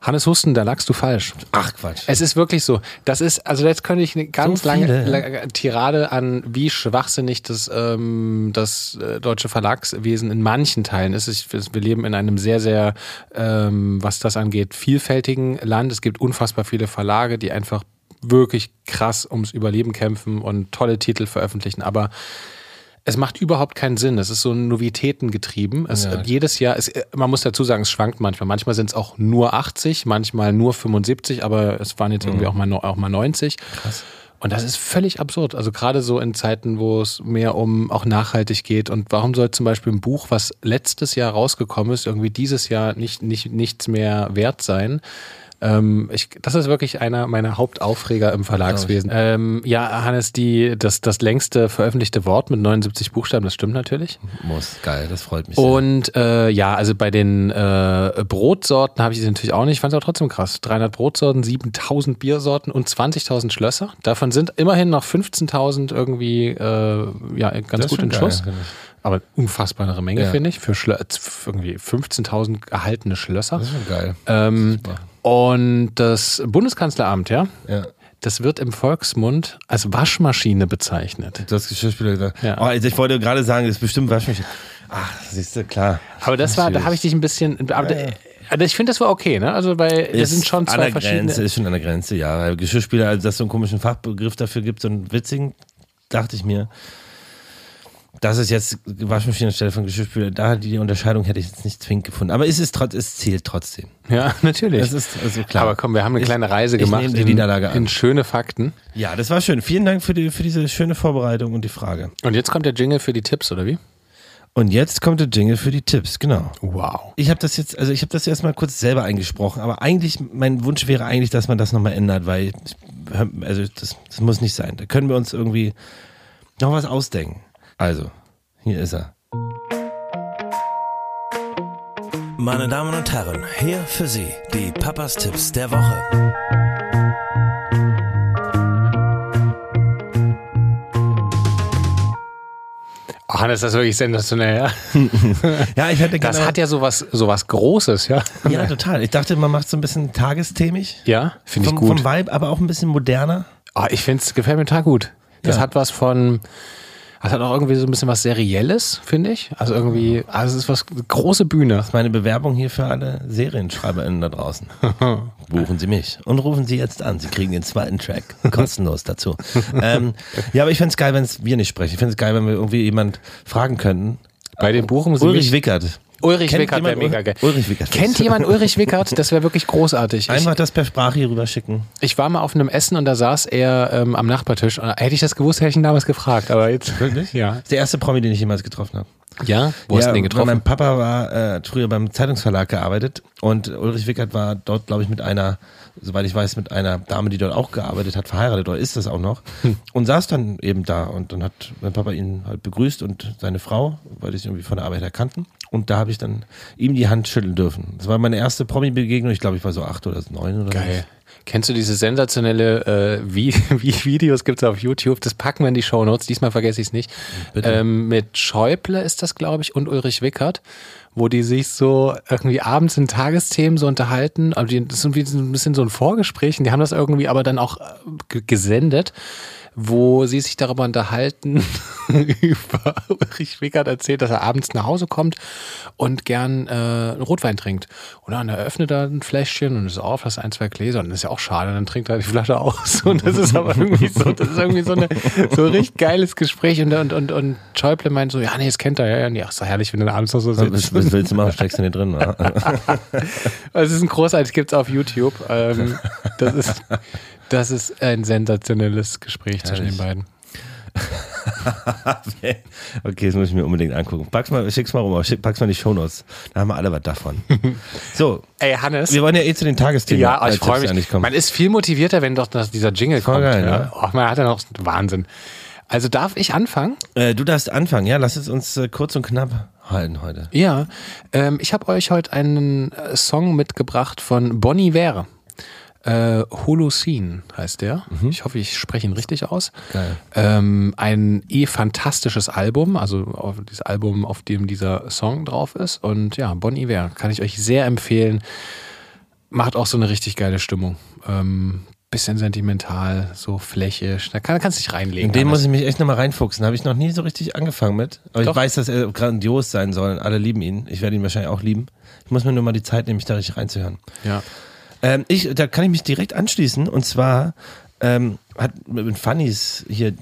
Hannes Husten, da lagst du falsch. Ach Quatsch. Es ist wirklich so. Das ist, also jetzt könnte ich eine ganz So lange Tirade an, wie schwachsinnig das, ähm, das äh, deutsche Verlagswesen in manchen Teilen ist. Ich, wir leben in einem sehr, sehr, ähm, was das angeht, vielfältigen Land. Es gibt unfassbar viele Verlage, die einfach wirklich krass ums Überleben kämpfen und tolle Titel veröffentlichen. Aber es macht überhaupt keinen Sinn. Es ist so novitätengetrieben. Es, Ja. Jedes Jahr, es, man muss dazu sagen, es schwankt manchmal. Manchmal sind es auch nur 80, manchmal nur 75, aber es waren jetzt irgendwie auch mal, auch mal 90. Krass. Und das ist völlig absurd. Also gerade so in Zeiten, wo es mehr um auch nachhaltig geht. Und warum soll zum Beispiel ein Buch, was letztes Jahr rausgekommen ist, irgendwie dieses Jahr nicht, nicht, nichts mehr wert sein? Ähm, ich, das ist wirklich einer meiner Hauptaufreger im Verlagswesen. Ähm, ja, Hannes, die, das, das längste veröffentlichte Wort mit 79 Buchstaben, das stimmt natürlich. Muss. Geil, das freut mich sehr. Und äh, ja, also bei den äh, Brotsorten habe ich sie natürlich auch nicht. Ich fand es aber trotzdem krass. 300 Brotsorten, 7000 Biersorten und 20.000 Schlösser. Davon sind immerhin noch 15.000 irgendwie äh, ja, ganz Das gut in geil, Schuss. ich. Aber unfassbare Menge, Ja. finde ich, für, Schlö irgendwie 15.000 erhaltene Schlösser. Das ist schon geil. Ähm, Super. Und das Bundeskanzleramt, ja, Ja. das wird im Volksmund als Waschmaschine bezeichnet. Du hast Geschirrspüler gesagt. Ja. Oh, also ich wollte gerade sagen, das ist bestimmt Waschmaschine. Ach, siehst du, klar. Aber das war, da habe ich dich ein bisschen. Aber also ich finde, das war okay, ne? Also, weil das sind schon an zwei der verschiedene. Grenze, ist schon an der Grenze, ja. Geschirrspüler, also dass es so einen komischen Fachbegriff dafür gibt, so einen witzigen, dachte ich mir. Das ist jetzt Waschmaschine anstelle von Geschirrspüler. Da die Unterscheidung hätte ich jetzt nicht zwingend gefunden. Aber es ist trotz, es zählt trotzdem. Ja, natürlich. Das ist also klar. Aber komm, wir haben eine Ich- kleine Reise ich gemacht nehme die in, Niederlage an. in schöne Fakten. Ja, das war schön. Vielen Dank für, die, für diese schöne Vorbereitung und die Frage. Und jetzt kommt der Jingle für die Tipps, oder wie? Und jetzt kommt der Jingle für die Tipps, genau. Wow. Ich habe das jetzt, also ich habe das erstmal kurz selber eingesprochen, aber eigentlich, mein Wunsch wäre eigentlich, dass man das nochmal ändert, weil, also das, das muss nicht sein. Da können wir uns irgendwie noch was ausdenken. Also, hier ist er. Meine Damen und Herren, hier für Sie die Papas Tipps der Woche. Oh, Hannes, das ist wirklich sensationell, ja. <laughs> Ja, ich hätte Das gerne. hat ja sowas, sowas Großes, ja. ja, total. Ich dachte, man macht so ein bisschen tagesthemig. Ja, finde ich gut. vom Vibe, aber auch ein bisschen moderner. Oh, ich finde es gefällt mir total gut. Das Ja. hat was von. Das hat auch irgendwie so ein bisschen was Serielles, finde ich. Also irgendwie, also es ist was große Bühne. Meine Bewerbung hier für alle SerienschreiberInnen da draußen. <laughs> Buchen Sie mich und rufen Sie jetzt an. Sie kriegen den zweiten Track kostenlos dazu. ähm, ja, aber ich fände es geil, wenn es wir nicht sprechen. Ich fände es geil, wenn wir irgendwie jemand fragen könnten. Bei den Buchen Sie Ulrich mich, Wickert. Ulrich Kennt Wickert wäre jemand mega geil. Ulrich Wickert. Kennt jemand <laughs> Ulrich Wickert? Das wäre wirklich großartig. Ich, Einfach das per Sprache hier rüber schicken. ich war mal auf einem Essen und da saß er ähm, am Nachbartisch. Und hätte ich das gewusst, hätte ich ihn damals gefragt. Aber jetzt. Wirklich? Ja. Das ist der erste Promi, den ich jemals getroffen habe. Ja? Wo hast ja, du den getroffen? Mein Papa war äh, früher beim Zeitungsverlag gearbeitet und Ulrich Wickert war dort, glaube ich, mit einer, soweit ich weiß, mit einer Dame, die dort auch gearbeitet hat, verheiratet oder ist das auch noch Hm. und saß dann eben da und dann hat mein Papa ihn halt begrüßt und seine Frau, weil die sich irgendwie von der Arbeit her kannten und da habe ich dann ihm die Hand schütteln dürfen. Das war meine erste Promi-Begegnung, ich glaube, ich war so acht oder neun oder Geil. Kennst du diese sensationelle äh, wie, wie <laughs> Videos gibt es auf YouTube? Das packen wir in die Shownotes. Diesmal vergesse ich es nicht. Ähm, mit Schäuble ist das, glaube ich, und Ulrich Wickert, wo die sich so irgendwie abends in Tagesthemen so unterhalten. Also die, das ist irgendwie so ein bisschen so ein Vorgespräch. Und die haben das irgendwie aber dann auch äh, gesendet, wo sie sich darüber unterhalten, <laughs> <laughs> über Ulrich Wickert erzählt, dass er abends nach Hause kommt und gern äh, Rotwein trinkt. Und dann eröffnet er ein Fläschchen und ist auf, das ein, zwei Gläser. Und das ist ja auch schade, dann trinkt er die Flasche aus. <laughs> Und das ist aber irgendwie so, das ist irgendwie so, eine, so ein richtig geiles Gespräch. Und, und, und, und Schäuble meint so, ja, nee, das kennt er, ja, ja, nee, ach, ist doch herrlich, wenn du abends noch so Was, sitzt. was willst du machen? Steckst du nicht drin? Oder? <laughs> Also, Es ist ein großartig, gibt's auf YouTube. Ähm, das ist, das ist ein sensationelles Gespräch zwischen den beiden. <laughs> okay, das muss ich mir unbedingt angucken. Pack's mal, schick's mal rum, pack's mal in die Shownotes. Da haben wir alle was davon. <laughs> So, Ey, Hannes. wir wollen ja eh zu den Tagesthemen. Ja, ich freue mich. Man ist viel motivierter, wenn doch dieser Jingle Voll kommt. geil, ja. ne? Och, man hat ja noch Wahnsinn. Also darf ich anfangen? Äh, du darfst anfangen, ja? Lass es uns äh, kurz und knapp halten heute. Ja. Ähm, ich habe euch heute einen äh, Song mitgebracht von Bonnie Ware. Äh, Holocene heißt der. Ich hoffe, ich spreche ihn richtig aus. Ähm, ein eh fantastisches Album, also auf dieses Album, auf dem dieser Song drauf ist. Und ja, Bon Iver kann ich euch sehr empfehlen. Macht auch so eine richtig geile Stimmung. Ähm, bisschen sentimental, so flächisch. Da kann, kannst du dich reinlegen. In den muss ich mich echt nochmal reinfuchsen. Habe ich noch nie so richtig angefangen mit. Aber Doch. ich weiß, dass er grandios sein soll. Alle lieben ihn. Ich werde ihn wahrscheinlich auch lieben. Ich muss mir nur mal die Zeit nehmen, mich da richtig reinzuhören. ja. Ähm, ich, da kann ich mich direkt anschließen. Und zwar ähm, hat mit Funnys hier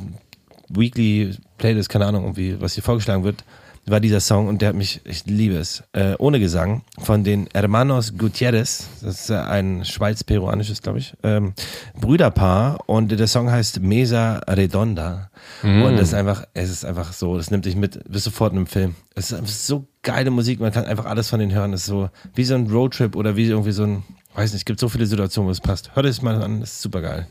Weekly Playlist, keine Ahnung, irgendwie, was hier vorgeschlagen wird, war dieser Song und der hat mich, ich liebe es, äh, ohne Gesang, von den Hermanos Gutierrez, das ist ein schweiz-peruanisches, glaube ich, ähm, Brüderpaar. Und der Song heißt Mesa Redonda. Und das ist einfach, es ist einfach so, das nimmt dich mit, bist sofort in einem Film. Es ist einfach so geile Musik, man kann einfach alles von denen hören, es ist so wie so ein Roadtrip oder wie irgendwie so ein, weiß nicht, es gibt so viele Situationen, wo es passt. Hör das mal an, das ist super geil.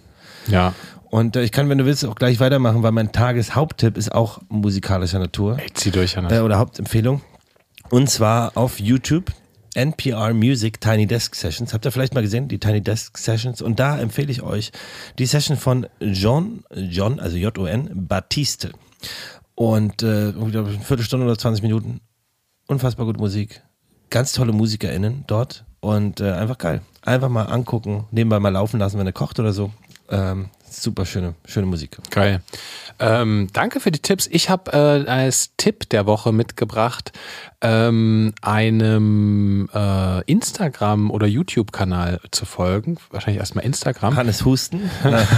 Ja. Und äh, ich kann, wenn du willst, auch gleich weitermachen, weil mein Tageshaupttipp ist auch musikalischer Natur Ey, zieh durch, Hannes. äh, oder Hauptempfehlung. Und zwar auf YouTube. NPR Music Tiny Desk Sessions. Habt ihr vielleicht mal gesehen, die Tiny Desk Sessions? Und da empfehle ich euch die Session von John, John, also J-O-N, Batiste. Und äh, irgendwie, glaub ich, eine Viertelstunde oder 20 Minuten. Unfassbar gute Musik. Ganz tolle MusikerInnen dort. Und äh, einfach geil. Einfach mal angucken, nebenbei mal laufen lassen, wenn er kocht oder so. Ähm, super schöne, schöne Musik. Geil. Ähm, danke für die Tipps. Ich habe äh, als Tipp der Woche mitgebracht ähm, einem äh, Instagram- oder YouTube-Kanal zu folgen. Wahrscheinlich erstmal Instagram. Hannes Husten. <laughs>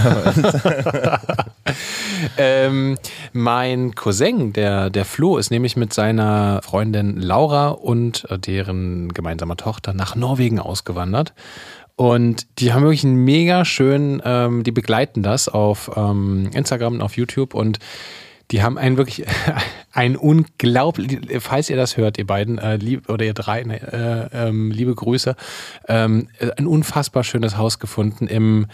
Ähm, mein Cousin, der, der Flo, ist nämlich mit seiner Freundin Laura und äh, deren gemeinsamer Tochter nach Norwegen ausgewandert. Und die haben wirklich einen mega schön, ähm, die begleiten das auf ähm, Instagram und auf YouTube. Und die haben einen wirklich, <laughs> ein unglaublich, falls ihr das hört, ihr beiden, äh, lieb, oder ihr drei, ne, äh, ähm, liebe Grüße, ähm, ein unfassbar schönes Haus gefunden im,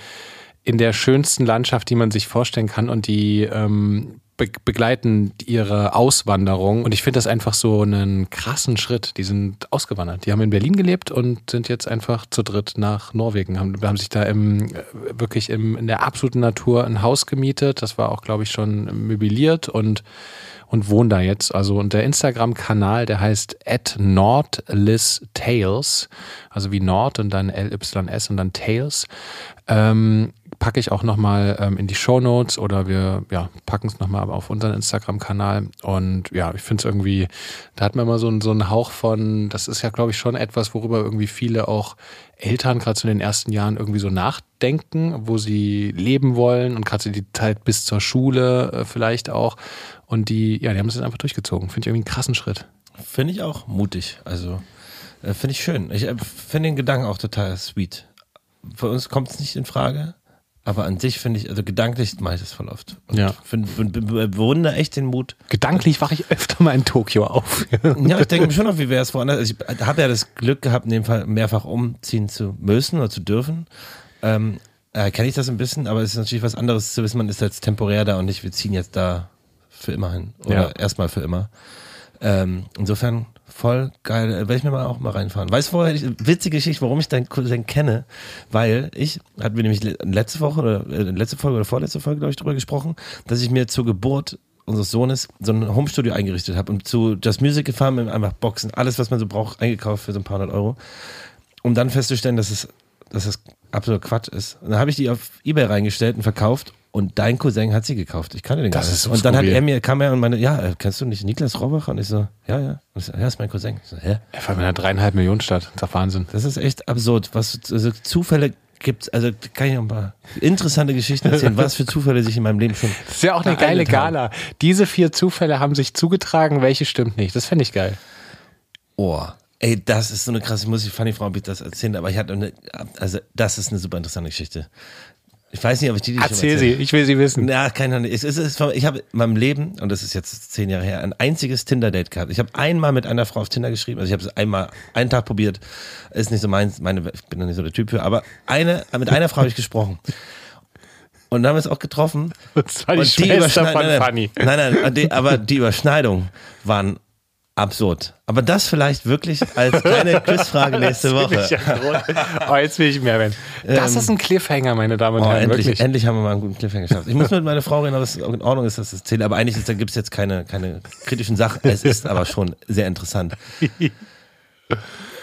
in der schönsten Landschaft, die man sich vorstellen kann. Und die ähm, be begleiten ihre Auswanderung und ich finde das einfach so einen krassen Schritt. Die sind ausgewandert. Die haben in Berlin gelebt und sind jetzt einfach zu dritt nach Norwegen. Haben, haben sich da im, äh, wirklich im, in der absoluten Natur ein Haus gemietet. Das war auch, glaube ich, schon möbliert und und wohnen da jetzt. Also und der Instagram-Kanal, der heißt at Tales, also wie Nord und dann LYS und dann Tales. Ähm, packe ich auch nochmal ähm, in die Show Notes oder wir ja, packen es nochmal auf unseren Instagram-Kanal. Und ja, ich finde es irgendwie, da hat man immer so, einen- so einen Hauch von, das ist ja, glaube ich, schon etwas, worüber irgendwie viele auch Eltern gerade zu den ersten Jahren irgendwie so nachdenken, wo sie leben wollen und gerade so die Zeit bis zur Schule äh, vielleicht auch. Und die, ja, die haben es jetzt einfach durchgezogen. Finde ich irgendwie einen krassen Schritt. Finde ich auch mutig. Also äh, finde ich schön. Ich äh, finde den Gedanken auch total sweet. Für uns kommt es nicht in Frage, aber an sich finde ich, also gedanklich mache ich das voll oft. Und Ja. bewundere echt den Mut. Gedanklich wache ich öfter mal in Tokio auf. <laughs> Ja, ich denke mir schon noch, wie wäre es woanders. Also ich habe ja das Glück gehabt, in dem Fall mehrfach umziehen zu müssen oder zu dürfen. Ähm, äh, Kenne ich das ein bisschen, aber es ist natürlich was anderes zu wissen, man ist jetzt temporär da und nicht, wir ziehen jetzt da für immer hin. Oder Ja. erstmal für immer. Ähm, insofern voll geil. Äh, Werde ich mir mal auch mal reinfahren. Weißt du, vorher, witzige Geschichte, warum ich deinen Cousin kenne? Weil ich, hatten wir nämlich le- letzte Woche oder äh, letzte Folge oder vorletzte Folge, glaube ich, drüber gesprochen, dass ich mir zur Geburt unseres Sohnes so ein Homestudio eingerichtet habe und zu Just Music gefahren mit einfach Boxen, alles, was man so braucht, eingekauft für so ein paar hundert Euro, um dann festzustellen, dass es, dass es absoluter Quatsch ist. Und dann habe ich die auf Ebay reingestellt und verkauft und dein Cousin hat sie gekauft. Ich kannte den Das gar nicht. so und dann hat er mir, kam er und meine, ja, äh, kennst du nicht Niklas Rohrbach? Und ich so, ja, ja. Und ich so, ja, ist mein Cousin. Ich so, hä? Vor allem in einer dreieinhalb Millionen Stadt. Das ist Wahnsinn. Das ist echt absurd. Was also Zufälle gibt also kann ich noch ein paar interessante Geschichten erzählen, was für Zufälle sich in meinem Leben schon. Das ist ja auch eine geile. Gala. Diese vier Zufälle haben sich zugetragen, welche stimmt nicht. Das fände ich geil. Oh, ey, das ist so eine krasse, ich muss die Funny Frau das erzählen, aber ich hatte eine, also das ist eine super interessante Geschichte. Ich weiß nicht, ob ich die, die Erzähl sie, ich will sie wissen. Ja, keine Ahnung. Es ist, es ist, ich habe in meinem Leben, und das ist jetzt zehn Jahre her, ein einziges Tinder-Date gehabt. Ich habe einmal mit einer Frau auf Tinder geschrieben, also ich habe es einmal, einen Tag probiert, ist nicht so meins, meine, ich bin da nicht so der Typ für, aber eine, mit einer Frau habe ich gesprochen. Und dann haben wir es auch getroffen. Das war die Und Schwester Überschneid- von nein, Fanny. Nein, nein, nein die, aber die Überschneidungen waren absurd. Aber das vielleicht wirklich als kleine <laughs> Quizfrage nächste Woche. Oh, jetzt will ich mehr werden. Das ist ein Cliffhanger, meine Damen und Oh, Herren. endlich, wirklich. endlich haben wir mal einen guten Cliffhanger geschafft. Ich muss mit meiner Frau reden, ob es in Ordnung ist, dass das zählt. Aber eigentlich gibt es jetzt keine, keine kritischen Sachen. Es ist aber schon sehr interessant.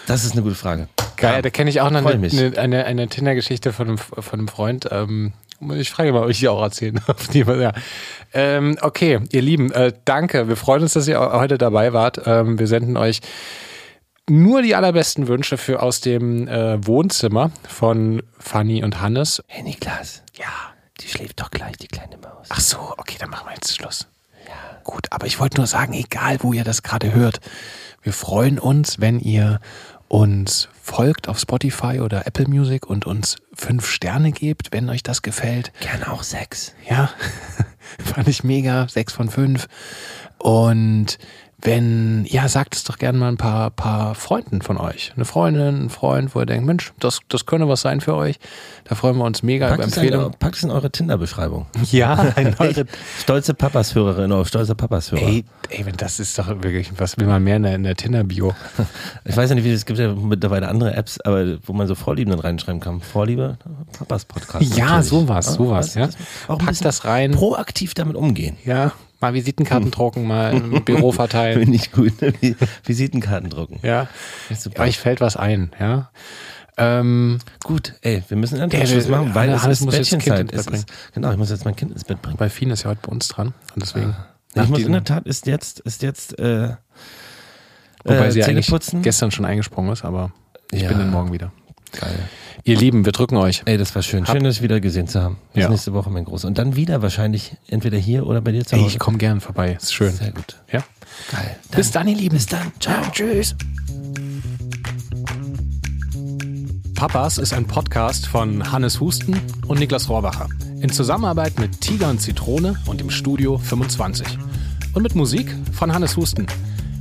Das ist eine gute Frage. Geil, da kenne ich auch noch eine, eine, eine, eine Tinder-Geschichte von einem, von einem Freund. Ähm, ich frage mal, ob ich die auch erzählen <laughs> darf. Ja. ähm, okay, ihr Lieben, äh, danke. Wir freuen uns, dass ihr heute dabei wart. Ähm, wir senden euch nur die allerbesten Wünsche für aus dem äh, Wohnzimmer von Fanny und Hannes. Hey Niklas, Ja. die schläft doch gleich, die kleine Maus. Ach so, okay, dann machen wir jetzt Schluss. Ja. Gut, aber ich wollte nur sagen, egal wo ihr das gerade hört, wir freuen uns, wenn ihr uns folgt auf Spotify oder Apple Music und uns fünf Sterne gebt, wenn euch das gefällt. Gerne auch Sex. Ja, <laughs> fand ich mega, sechs von fünf. Und wenn, ja, sagt es doch gerne mal ein paar, paar Freunden von euch. Eine Freundin, ein Freund, wo ihr denkt, Mensch, das, das könnte was sein für euch. Da freuen wir uns mega Packt über es, in, Empfehlungen. packt es in eure Tinder-Beschreibung. <laughs> Ja, ein <laughs> eure Stolze Papas-Hörerin oder stolze Papas-Hörer. Ey, ey, das ist doch wirklich, was will man mehr in der, in der Tinder-Bio? <laughs> Ich weiß ja nicht, wie es gibt ja mittlerweile andere Apps, aber wo man so Vorlieben dann reinschreiben kann. Vorliebe, Papas Podcast. Ja, natürlich. sowas, sowas, ja. Auch ein Pack bisschen das rein. Proaktiv damit umgehen. Ja, mal Visitenkarten drucken, mal im <laughs> Büro verteilen. Finde ich gut. Visitenkarten drucken. Ja, super. euch fällt was ein, ja. Ähm, Gut, ey, wir müssen einen Ja, wir- machen, weil Hannes es ist muss Bettchenzeit. ins Bett ist, genau, ich muss jetzt mein Kind ins Bett bringen. bei Fien ist ja heute bei uns dran und deswegen. Ich nach muss diesem- in der Tat, ist jetzt, ist jetzt, äh, wobei äh, sie eigentlich gestern schon eingesprungen ist, aber ich Ja. bin dann morgen wieder. Geil. Ihr Lieben, wir drücken euch. Ey, das war schön. Hab- Schön, das wieder gesehen zu haben. Bis Ja. nächste Woche, mein Großer. Und dann wieder wahrscheinlich entweder hier oder bei dir zu Ey, Hause. ich komme gern vorbei. Ist schön. Sehr gut. Ja. Geil. Bis dann, ihr Lieben. Bis dann. Ciao. Tschüss. Papas ist ein Podcast von Hannes Husten und Niklas Rohrbacher. In Zusammenarbeit mit Tiger und Zitrone und im Studio 25. Und mit Musik von Hannes Husten.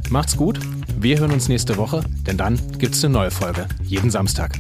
Macht's gut. Wir hören uns nächste Woche, denn dann gibt's eine neue Folge. Jeden Samstag.